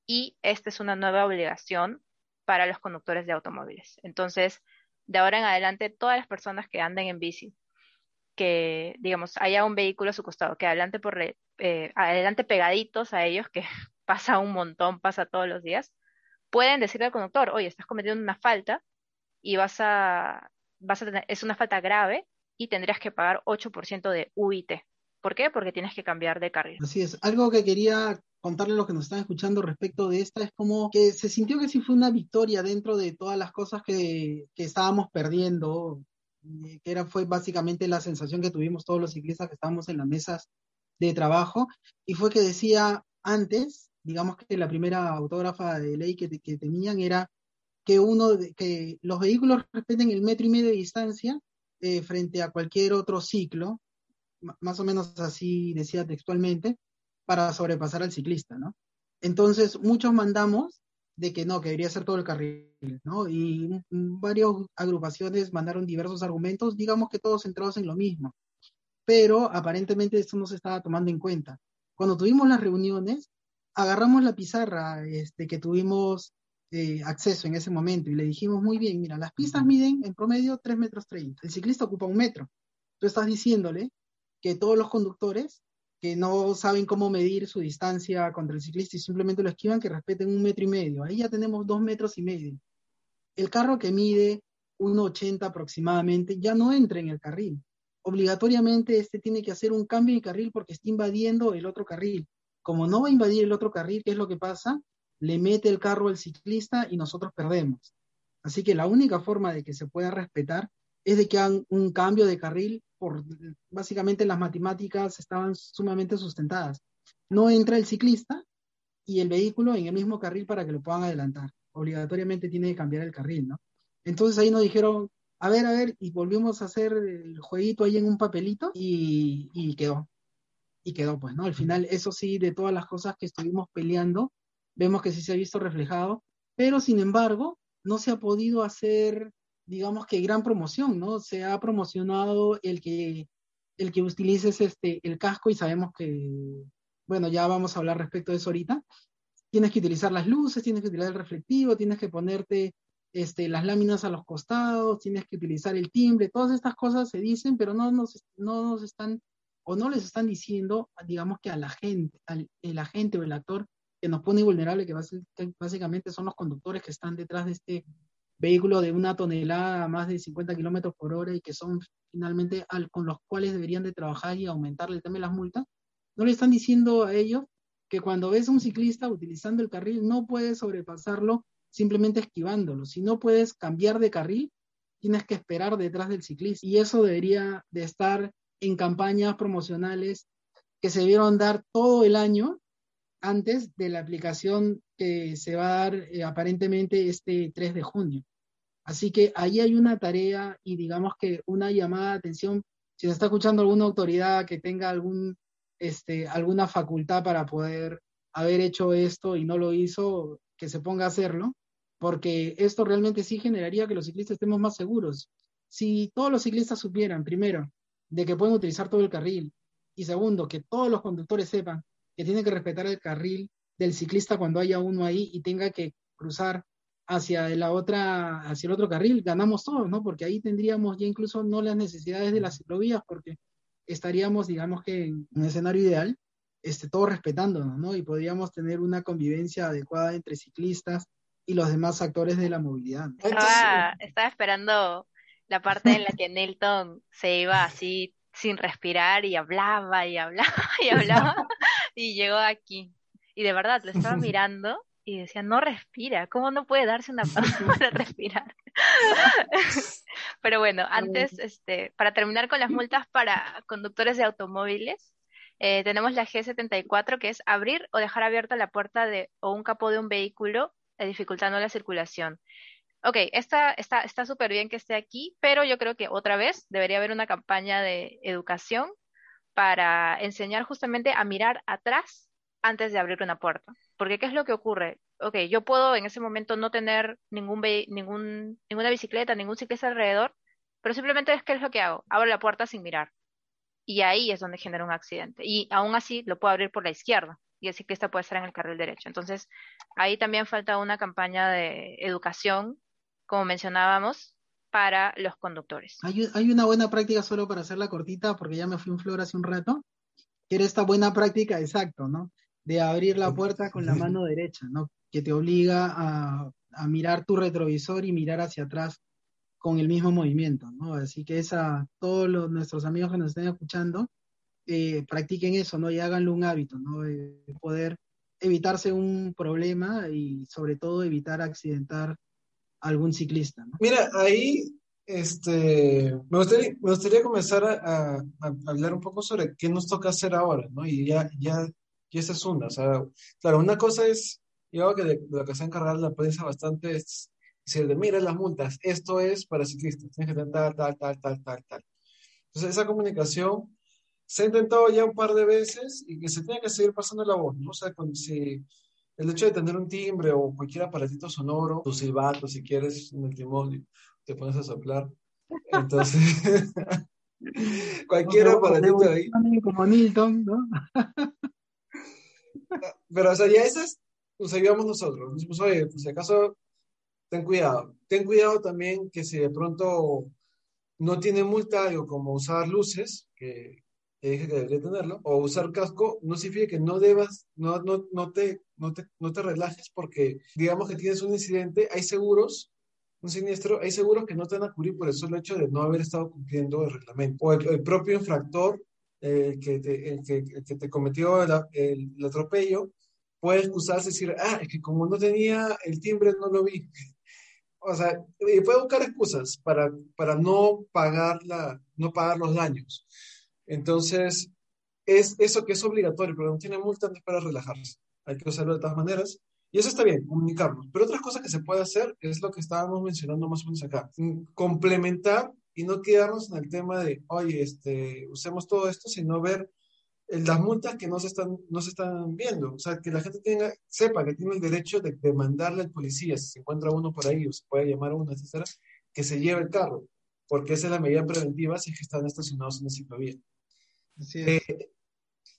Y esta es una nueva obligación para los conductores de automóviles. Entonces, de ahora en adelante, todas las personas que anden en bici, que, digamos, haya un vehículo a su costado, que adelante, por, eh, adelante pegaditos a ellos, que pasa un montón, pasa todos los días, pueden decirle al conductor, oye, estás cometiendo una falta y vas a, vas a tener, es una falta grave y tendrías que pagar 8% de UIT. ¿Por qué? Porque tienes que cambiar de carril. Así es. Algo que quería contarle a los que nos están escuchando respecto de esta es como que se sintió que sí fue una victoria dentro de todas las cosas que, que estábamos perdiendo, eh, que era, fue básicamente la sensación que tuvimos todos los ciclistas que estábamos en las mesas de trabajo, y fue que decía antes, digamos que la primera autógrafa de ley que, tenían era que uno que los vehículos respeten el metro y medio de distancia eh, frente a cualquier otro ciclo, más o menos así decía textualmente, para sobrepasar al ciclista, ¿no? Entonces, muchos mandamos de que no, que debería ser todo el carril, ¿no? Y varias agrupaciones mandaron diversos argumentos, digamos que todos centrados en lo mismo, pero aparentemente esto no se estaba tomando en cuenta. Cuando tuvimos las reuniones, agarramos la pizarra este, que tuvimos eh, acceso en ese momento y le dijimos muy bien, mira, las pistas miden en promedio 3 metros 30, el ciclista ocupa un metro. Tú estás diciéndole que todos los conductores que no saben cómo medir su distancia contra el ciclista y simplemente lo esquivan, que respeten un metro y medio. Ahí ya tenemos dos metros y medio. El carro que mide 1,80 aproximadamente ya no entra en el carril. Obligatoriamente este tiene que hacer un cambio de carril porque está invadiendo el otro carril como no va a invadir el otro carril, ¿qué es lo que pasa? Le mete el carro al ciclista y nosotros perdemos. Así que la única forma de que se pueda respetar es de que hagan un cambio de carril, por básicamente las matemáticas estaban sumamente sustentadas. No entra el ciclista y el vehículo en el mismo carril para que lo puedan adelantar. Obligatoriamente tiene que cambiar el carril, ¿no? Entonces ahí nos dijeron, a ver, a ver, y volvimos a hacer el jueguito ahí en un papelito y, y quedó y quedó, pues, ¿no? Al final, eso sí, de todas las cosas que estuvimos peleando, vemos que sí se ha visto reflejado, pero sin embargo, no se ha podido hacer, digamos que gran promoción, ¿no? Se ha promocionado el que, el que utilices este, el casco y sabemos que, bueno, ya vamos a hablar respecto de eso ahorita. Tienes que utilizar las luces, tienes que utilizar el reflectivo, tienes que ponerte este, las láminas a los costados, tienes que utilizar el timbre, todas estas cosas se dicen, pero no nos, no nos están o no les están diciendo, digamos que a la gente, al el agente o el actor que nos pone vulnerable, que básicamente son los conductores que están detrás de este vehículo de una tonelada a más de 50 kilómetros por hora y que son finalmente al, con los cuales deberían de trabajar y aumentarle de las multas, no le están diciendo a ellos que cuando ves a un ciclista utilizando el carril no puedes sobrepasarlo simplemente esquivándolo. Si no puedes cambiar de carril, tienes que esperar detrás del ciclista. Y eso debería de estar en campañas promocionales que se vieron dar todo el año antes de la aplicación que se va a dar eh, aparentemente este 3 de junio. Así que ahí hay una tarea y digamos que una llamada de atención, si se está escuchando alguna autoridad que tenga algún este, alguna facultad para poder haber hecho esto y no lo hizo, que se ponga a hacerlo, porque esto realmente sí generaría que los ciclistas estemos más seguros. Si todos los ciclistas supieran, primero, de que pueden utilizar todo el carril, y segundo, que todos los conductores sepan que tienen que respetar el carril del ciclista cuando haya uno ahí y tenga que cruzar hacia la otra, hacia el otro carril, ganamos todos, ¿no? Porque ahí tendríamos ya incluso no las necesidades de las ciclovías, porque estaríamos, digamos que en un escenario ideal, este, todos respetándonos, ¿no? Y podríamos tener una convivencia adecuada entre ciclistas y los demás actores de la movilidad. Estaba, estaba esperando la parte en la que Nelton se iba así sin respirar y hablaba y hablaba y hablaba y llegó aquí. Y de verdad, lo estaba mirando y decía, no respira, ¿cómo no puede darse una pausa para respirar? Pero bueno, antes, este, para terminar con las multas para conductores de automóviles, eh, tenemos la G74, que es abrir o dejar abierta la puerta de, o un capó de un vehículo, eh, dificultando la circulación. Ok, está está está súper bien que esté aquí, pero yo creo que otra vez debería haber una campaña de educación para enseñar justamente a mirar atrás antes de abrir una puerta. Porque ¿qué es lo que ocurre? Ok, yo puedo en ese momento no tener ninguna bicicleta, ningún ciclista alrededor, pero simplemente es que es lo que hago, abro la puerta sin mirar. Y ahí es donde genera un accidente. Y aún así lo puedo abrir por la izquierda y el ciclista puede estar en el carril derecho. Entonces, ahí también falta una campaña de educación, como mencionábamos, para los conductores. Hay, una buena práctica solo para hacerla cortita, porque ya me fui un flor hace un rato, era esta buena práctica, exacto, ¿no? De abrir la puerta con la mano derecha, ¿no? Que te obliga a, mirar tu retrovisor y mirar hacia atrás con el mismo movimiento, ¿no? Así que esa, todos los, nuestros amigos que nos estén escuchando, eh, practiquen eso, ¿no? Y háganlo un hábito, ¿no? De poder evitarse un problema y sobre todo evitar accidentar a algún ciclista, ¿no? Mira, ahí este, me, gustaría, comenzar a, a, hablar un poco sobre qué nos toca hacer ahora, ¿no? Y ya, ya y esa es una, o sea, claro, una cosa es, yo que de, lo que se ha encargado la prensa bastante es decir, de mira las multas, esto es para ciclistas, tienes que tener tal, tal, tal, tal, tal, tal. Entonces, esa comunicación se ha intentado ya un par de veces y que se tiene que seguir pasando la voz, ¿no? O sea, si el hecho de tener un timbre o cualquier aparatito sonoro, tu silbato, si quieres, en el timón, te pones a soplar. Entonces, cualquier aparatito ahí. Como Nilton, ¿no? Pero, o sea, ya esas nos ayudamos nosotros. Nos pues si acaso, ten cuidado. Ten cuidado también que si de pronto no tiene multa, algo como usar luces, que, dije que debería tenerlo, o usar casco, no significa que no debas, no, no, no, te, no, te, no te relajes porque digamos que tienes un incidente, hay seguros un siniestro, hay seguros que no te van a cubrir por el solo hecho de no haber estado cumpliendo el reglamento. O el propio infractor el que te, que, te cometió el, atropello puede excusarse y decir, ah, es que como no tenía el timbre no lo vi. O sea, puede buscar excusas para, para no, pagar la, no pagar los daños. Entonces, es eso que es obligatorio, pero no tiene multa, no es para relajarse. Hay que usarlo de todas maneras. Y eso está bien, comunicarnos. Pero otra cosa que se puede hacer es lo que estábamos mencionando más o menos acá. Complementar y no quedarnos en el tema de, oye, este, usemos todo esto, sino ver las multas que no se están, no se están viendo. O sea, que la gente tenga, sepa que tiene el derecho de demandarle al policía, si se encuentra uno por ahí o se puede llamar a uno, etcétera, que se lleve el carro, porque esa es la medida preventiva si es que están estacionados en la ciclovía. Eh,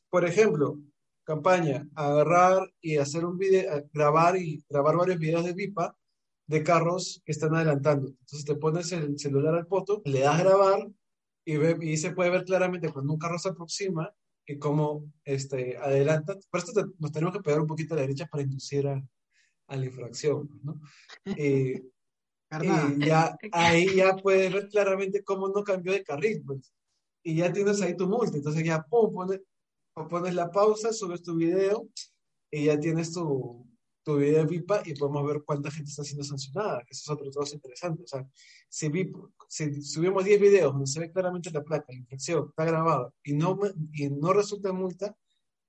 por ejemplo, campaña, agarrar y hacer un video, grabar y grabar varios videos de VIPA de carros que están adelantando. Entonces te pones el celular al poto, le das grabar y, ve, y se puede ver claramente cuando un carro se aproxima y cómo este, adelanta. Por esto nos tenemos que pegar un poquito a la derecha para inducir a, la infracción, ¿no? y ya, ahí ya puedes ver claramente cómo no cambió de carril, pues. Y ya tienes ahí tu multa. Entonces ya, pum, pones, pones la pausa, subes tu video y ya tienes tu, tu video de VIPA y podemos ver cuánta gente está siendo sancionada, que eso es otro trabajo interesante. O sea, si, si subimos 10 videos donde se ve claramente la placa, la infracción, está grabada y no, y no resulta multa,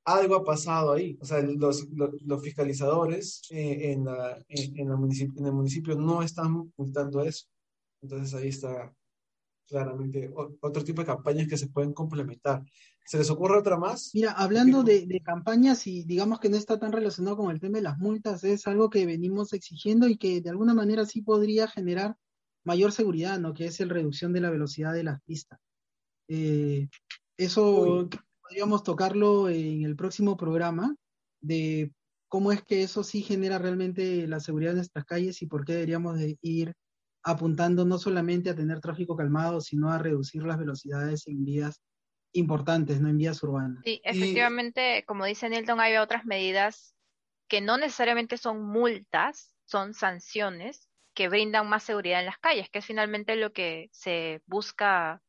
algo ha pasado ahí. O sea, los, los, fiscalizadores eh, en, la, en, la municipio, en el municipio no están multando eso. Entonces ahí está claramente otro tipo de campañas que se pueden complementar. ¿Se les ocurre otra más? Mira, hablando de, campañas y digamos que no está tan relacionado con el tema de las multas, es algo que venimos exigiendo y que de alguna manera sí podría generar mayor seguridad, ¿no? Que es el reducción de la velocidad de las pistas. Eh, eso podríamos tocarlo en el próximo programa de cómo es que eso sí genera realmente la seguridad en nuestras calles y por qué deberíamos de ir apuntando no solamente a tener tráfico calmado, sino a reducir las velocidades en vías importantes, no en vías urbanas. Sí, efectivamente, como dice Nilton, hay otras medidas que no necesariamente son multas, son sanciones que brindan más seguridad en las calles, que es finalmente lo que se busca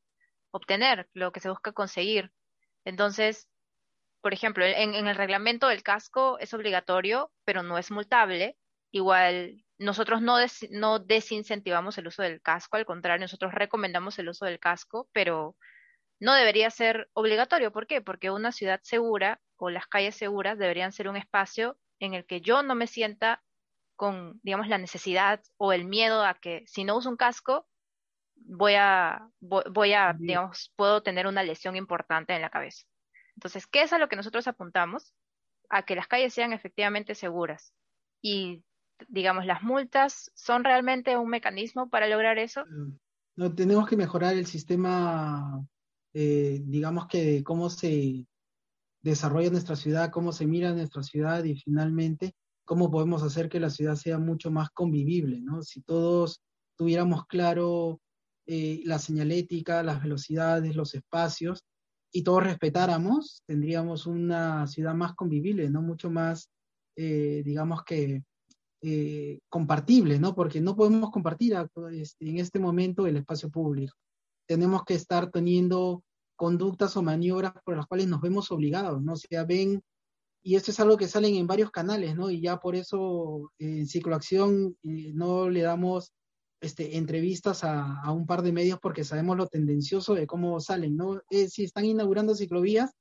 obtener, lo que se busca conseguir. Entonces, por ejemplo, en, el reglamento del casco es obligatorio, pero no es multable. Igual, nosotros no, no desincentivamos el uso del casco, al contrario, nosotros recomendamos el uso del casco, pero no debería ser obligatorio. ¿Por qué? Porque una ciudad segura o las calles seguras deberían ser un espacio en el que yo no me sienta con, digamos, la necesidad o el miedo a que si no uso un casco, voy a, voy, a, digamos, puedo tener una lesión importante en la cabeza. Entonces, ¿qué es a lo que nosotros apuntamos? A que las calles sean efectivamente seguras. Y, digamos, las multas son realmente un mecanismo para lograr eso. No, tenemos que mejorar el sistema eh, digamos que cómo se desarrolla nuestra ciudad, cómo se mira nuestra ciudad y finalmente cómo podemos hacer que la ciudad sea mucho más convivible, ¿no? Si todos tuviéramos claro eh, la señalética, las velocidades, los espacios y todos respetáramos, tendríamos una ciudad más convivible, ¿no? Mucho más, eh, digamos que, compartible, ¿no? Porque no podemos compartir este, en este momento el espacio público. Tenemos que estar teniendo conductas o maniobras por las cuales nos vemos obligados, ¿no? O sea, ven, y esto es algo que salen en varios canales, ¿no? Y ya por eso eh, en Cicloacción eh, no le damos este, entrevistas a, un par de medios porque sabemos lo tendencioso de cómo salen, ¿no? Eh, si están inaugurando ciclovías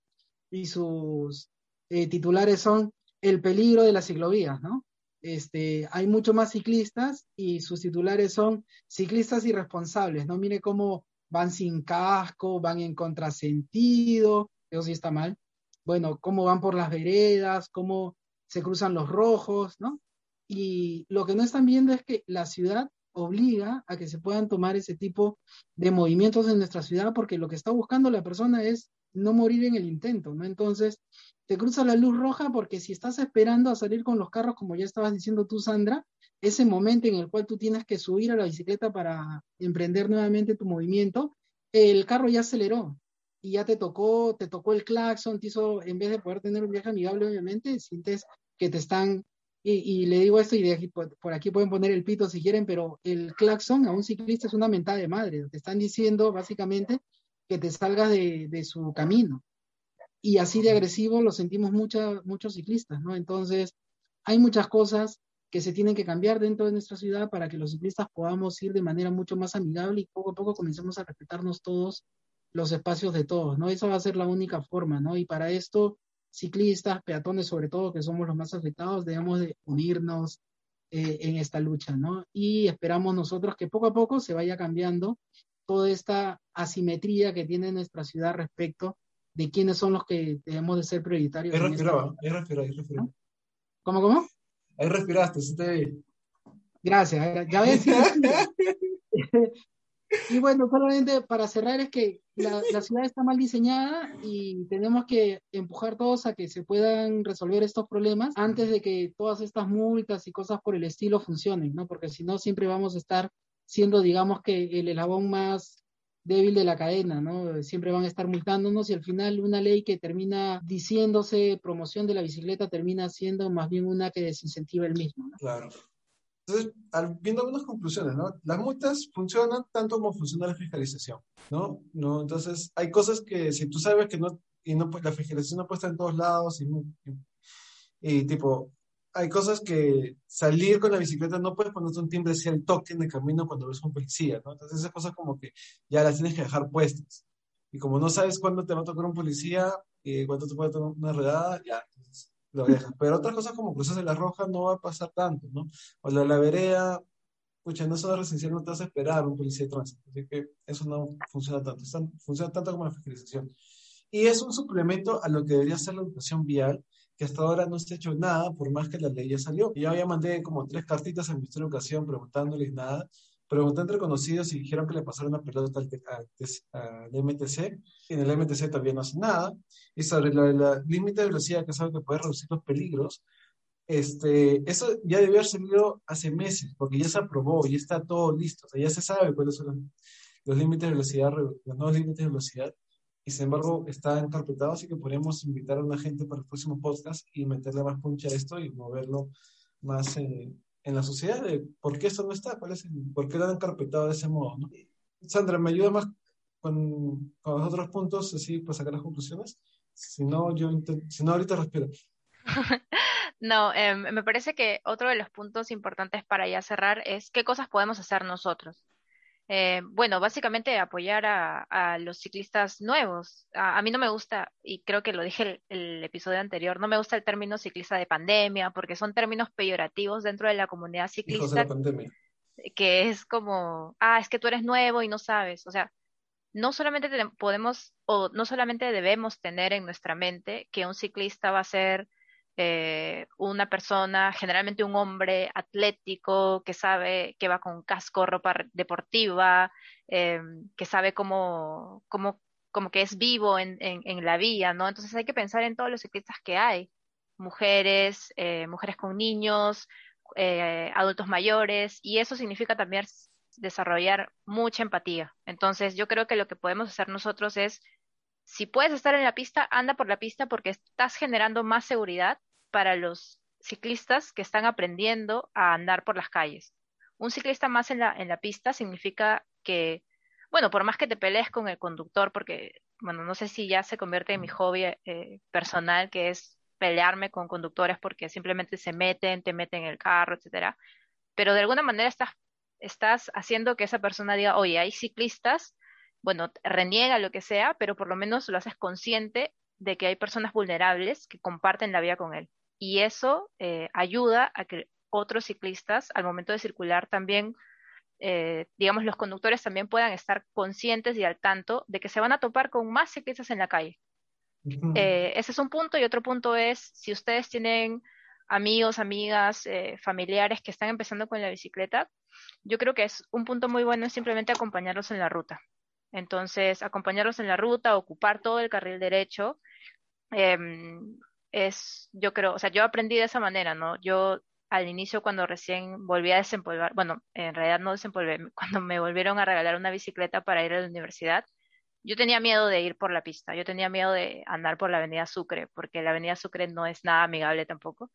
y sus titulares son el peligro de las ciclovías, ¿no? Este, hay mucho más ciclistas y sus titulares son ciclistas irresponsables, ¿no? Mire cómo van sin casco, van en contrasentido, eso sí está mal. Bueno, cómo van por las veredas, cómo se cruzan los rojos, ¿no? Y lo que no están viendo es que la ciudad obliga a que se puedan tomar ese tipo de movimientos en nuestra ciudad porque lo que está buscando la persona es no morir en el intento, ¿no? Entonces, te cruza la luz roja porque si estás esperando a salir con los carros, como ya estabas diciendo tú, Sandra, ese momento en el cual tú tienes que subir a la bicicleta para emprender nuevamente tu movimiento, el carro ya aceleró y ya te tocó, te tocó el claxon, te hizo, en vez de poder tener un viaje amigable, obviamente, sientes que te están, y, le digo esto y de aquí, por, aquí pueden poner el pito si quieren, pero el claxon a un ciclista es una mentada de madre, te están diciendo básicamente que te salgas de, de su camino. Y así de agresivo lo sentimos muchos ciclistas, ¿no? Entonces, hay muchas cosas que se tienen que cambiar dentro de nuestra ciudad para que los ciclistas podamos ir de manera mucho más amigable y poco a poco comencemos a respetarnos todos los espacios de todos, ¿no? Esa va a ser la única forma, ¿no? Y para esto, ciclistas, peatones sobre todo, que somos los más afectados, debemos de unirnos eh, en esta lucha, ¿no? Y esperamos nosotros que poco a poco se vaya cambiando toda esta asimetría que tiene nuestra ciudad respecto de quiénes son los que debemos de ser prioritarios. Ahí respiraba, ahí respiraba, ahí respiraba. ¿Cómo, cómo? Ahí respiraste, sí te Gracias, ya ves. y bueno, solamente para cerrar es que la, ciudad está mal diseñada y tenemos que empujar todos a que se puedan resolver estos problemas antes de que todas estas multas y cosas por el estilo funcionen, ¿no? Porque si no, siempre vamos a estar siendo, digamos que, el eslabón más débil de la cadena, ¿no? Siempre van a estar multándonos y al final una ley que termina diciéndose promoción de la bicicleta termina siendo más bien una que desincentiva el mismo. ¿no? Claro. Entonces, viendo algunas conclusiones, ¿no? Las multas funcionan tanto como funciona la fiscalización, ¿no? ¿no? Entonces, hay cosas que si tú sabes que no, y no, la fiscalización no puede estar en todos lados y, y tipo, hay cosas que salir con la bicicleta no puedes ponerte un timbre si el toque en el camino cuando ves un policía, ¿no? Entonces esas cosas como que ya las tienes que dejar puestas. Y como no sabes cuándo te va a tocar un policía y cuándo te puede tocar una redada, ya, entonces lo dejas. Pero otras cosas como cruzas de la roja no va a pasar tanto, ¿no? O la, la vereda, pucha, no zona residencial no te vas a esperar un policía de tránsito. Así que eso no funciona tanto. funciona tanto como la fiscalización. Y es un suplemento a lo que debería ser la educación vial, que hasta ahora no se ha hecho nada, por más que la ley ya salió. Y ya mandé como tres cartitas al Ministerio de Educación preguntándoles nada. Pregunté entre conocidos y dijeron que le pasaron una pelota al, MTC. Y en el MTC todavía no hace nada. Y sobre el límite de velocidad, que sabe que puede reducir los peligros, este, eso ya debió haber salido hace meses, porque ya se aprobó, ya está todo listo, o sea, ya se sabe cuáles son los, límites de velocidad, los nuevos límites de velocidad, y sin embargo está encarpetado, así que podríamos invitar a una gente para el próximo podcast y meterle más puncha a esto y moverlo más en la sociedad por qué esto no está, por qué lo han encarpetado de ese modo. Sandra, ¿me ayuda más con, los otros puntos así para sacar las conclusiones? Si no, yo si no ahorita respiro. No, em, me parece que otro de los puntos importantes para ya cerrar es qué cosas podemos hacer nosotros. Eh, bueno, básicamente apoyar a, los ciclistas nuevos. A, mí no me gusta, y creo que lo dije el, el, episodio anterior, no me gusta el término ciclista de pandemia, porque son términos peyorativos dentro de la comunidad ciclista. Que es como, ah, es que tú eres nuevo y no sabes. O sea, no solamente podemos, o no solamente debemos tener en nuestra mente que un ciclista va a ser eh, una persona, generalmente un hombre atlético, que sabe que va con casco, ropa deportiva, eh, que sabe cómo, cómo, como que es vivo en, en, la vía, ¿no? Entonces hay que pensar en todos los ciclistas que hay, mujeres, eh, mujeres con niños, adultos mayores, y eso significa también desarrollar mucha empatía. Entonces yo creo que lo que podemos hacer nosotros es si puedes estar en la pista, anda por la pista porque estás generando más seguridad para los ciclistas que están aprendiendo a andar por las calles. Un ciclista más en la, en la pista significa que, bueno, por más que te pelees con el conductor, porque, bueno, no sé si ya se convierte en mi hobby eh, personal, que es pelearme con conductores porque simplemente se meten, te meten en el carro, etcétera. Pero de alguna manera estás, estás haciendo que esa persona diga, oye, hay ciclistas, bueno, reniega lo que sea, pero por lo menos lo haces consciente de que hay personas vulnerables que comparten la vía con él y eso eh, ayuda a que otros ciclistas al momento de circular también, eh, digamos, los conductores también puedan estar conscientes y al tanto de que se van a topar con más ciclistas en la calle. Eh, ese es un punto y otro punto es si ustedes tienen amigos, amigas, familiares que están empezando con la bicicleta, yo creo que es un punto muy bueno simplemente acompañarlos en la ruta. Entonces, acompañarlos en la ruta, ocupar todo el carril derecho, em, es, yo creo, o sea, yo aprendí de esa manera, ¿no? Yo al inicio cuando recién volví a desempolvar, bueno, en realidad no desempolvé, cuando me volvieron a regalar una bicicleta para ir a la universidad, yo tenía miedo de ir por la pista, yo tenía miedo de andar por la avenida Sucre, porque la avenida Sucre no es nada amigable tampoco.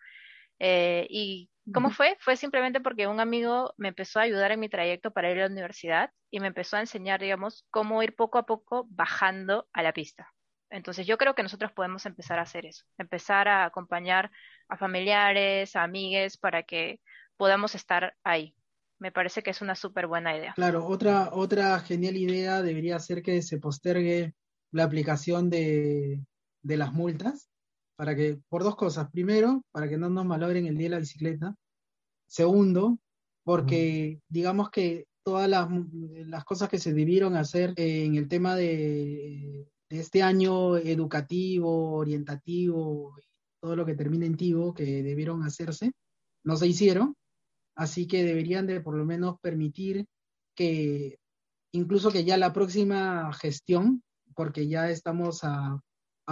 Eh, ¿Y cómo fue? Fue simplemente porque un amigo me empezó a ayudar en mi trayecto para ir a la universidad y me empezó a enseñar, digamos, cómo ir poco a poco bajando a la pista. Entonces yo creo que nosotros podemos empezar a hacer eso, empezar a acompañar a familiares, a amigues, para que podamos estar ahí. Me parece que es una súper buena idea. Claro, otra, otra genial idea debería ser que se postergue la aplicación de, de las multas, para que, por dos cosas. Primero, para que no nos malogren el día de la bicicleta. Segundo, porque digamos que todas las, las, cosas que se debieron hacer en el tema de de este año educativo, orientativo, todo lo que termine en tivo que debieron hacerse, no se hicieron, así que deberían de por lo menos permitir que incluso que ya la próxima gestión, porque ya estamos a,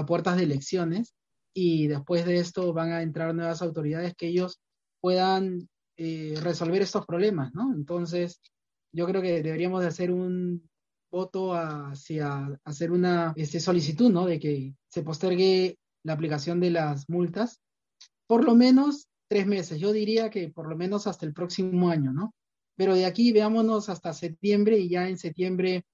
puertas de elecciones y después de esto van a entrar nuevas autoridades que ellos puedan eh, resolver estos problemas, ¿no? Entonces, yo creo que deberíamos de hacer un, voto hacia hacer una este, solicitud, ¿no? De que se postergue la aplicación de las multas por lo menos tres meses. Yo diría que por lo menos hasta el próximo año, ¿no? Pero de aquí veámonos hasta septiembre y ya en septiembre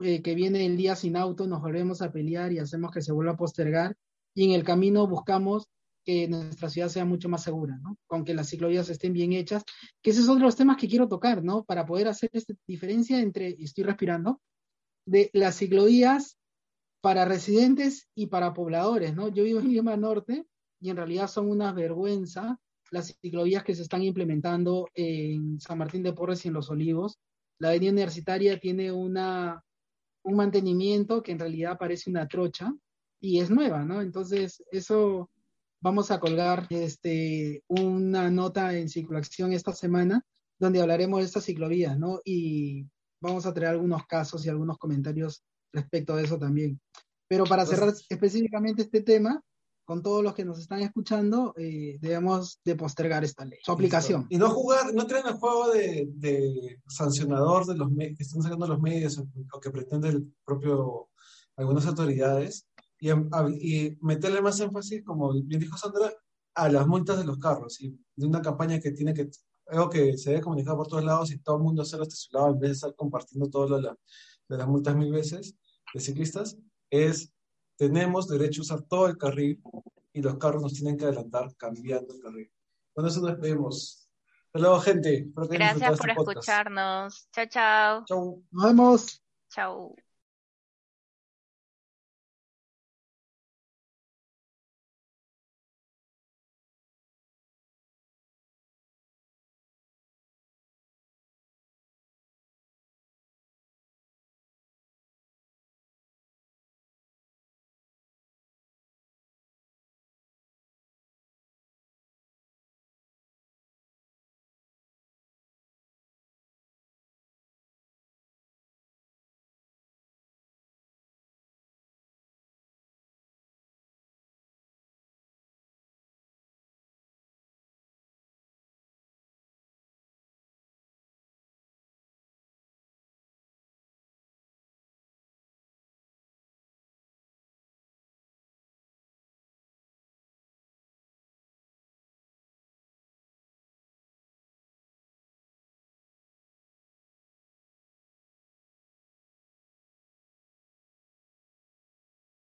eh, que viene el día sin auto nos volvemos a pelear y hacemos que se vuelva a postergar y en el camino buscamos que nuestra ciudad sea mucho más segura, ¿no? Con que las ciclovías estén bien hechas, que esos son los temas que quiero tocar, ¿no? Para poder hacer esta diferencia entre, estoy respirando, de las ciclovías para residentes y para pobladores, ¿no? Yo vivo en Lima Norte y en realidad son una vergüenza las ciclovías que se están implementando en San Martín de Porres y en Los Olivos. La avenida universitaria tiene una, un mantenimiento que en realidad parece una trocha, y es nueva, ¿no? Entonces, eso vamos a colgar este, una nota en Cicloacción esta semana donde hablaremos de estas ciclovías, ¿no? Y vamos a traer algunos casos y algunos comentarios respecto a eso también. Pero para cerrar específicamente este tema, con todos los que nos están escuchando, eh, debemos de postergar esta ley, su aplicación. Y no jugar, no traen el juego de, sancionador de los que están sacando los medios o que pretende el propio algunas autoridades y, y meterle más énfasis, como bien dijo Sandra, a las multas de los carros y de una campaña que tiene que algo que se debe comunicar por todos lados y todo el mundo hacerlo hasta su lado en vez de estar compartiendo todo lo de, las multas mil veces de ciclistas, es tenemos derecho a usar todo el carril y los carros nos tienen que adelantar cambiando el carril. Con eso nos vemos. Hasta luego, gente. Gracias por este escucharnos. Chao, chao. Chao. Nos vemos. Chao.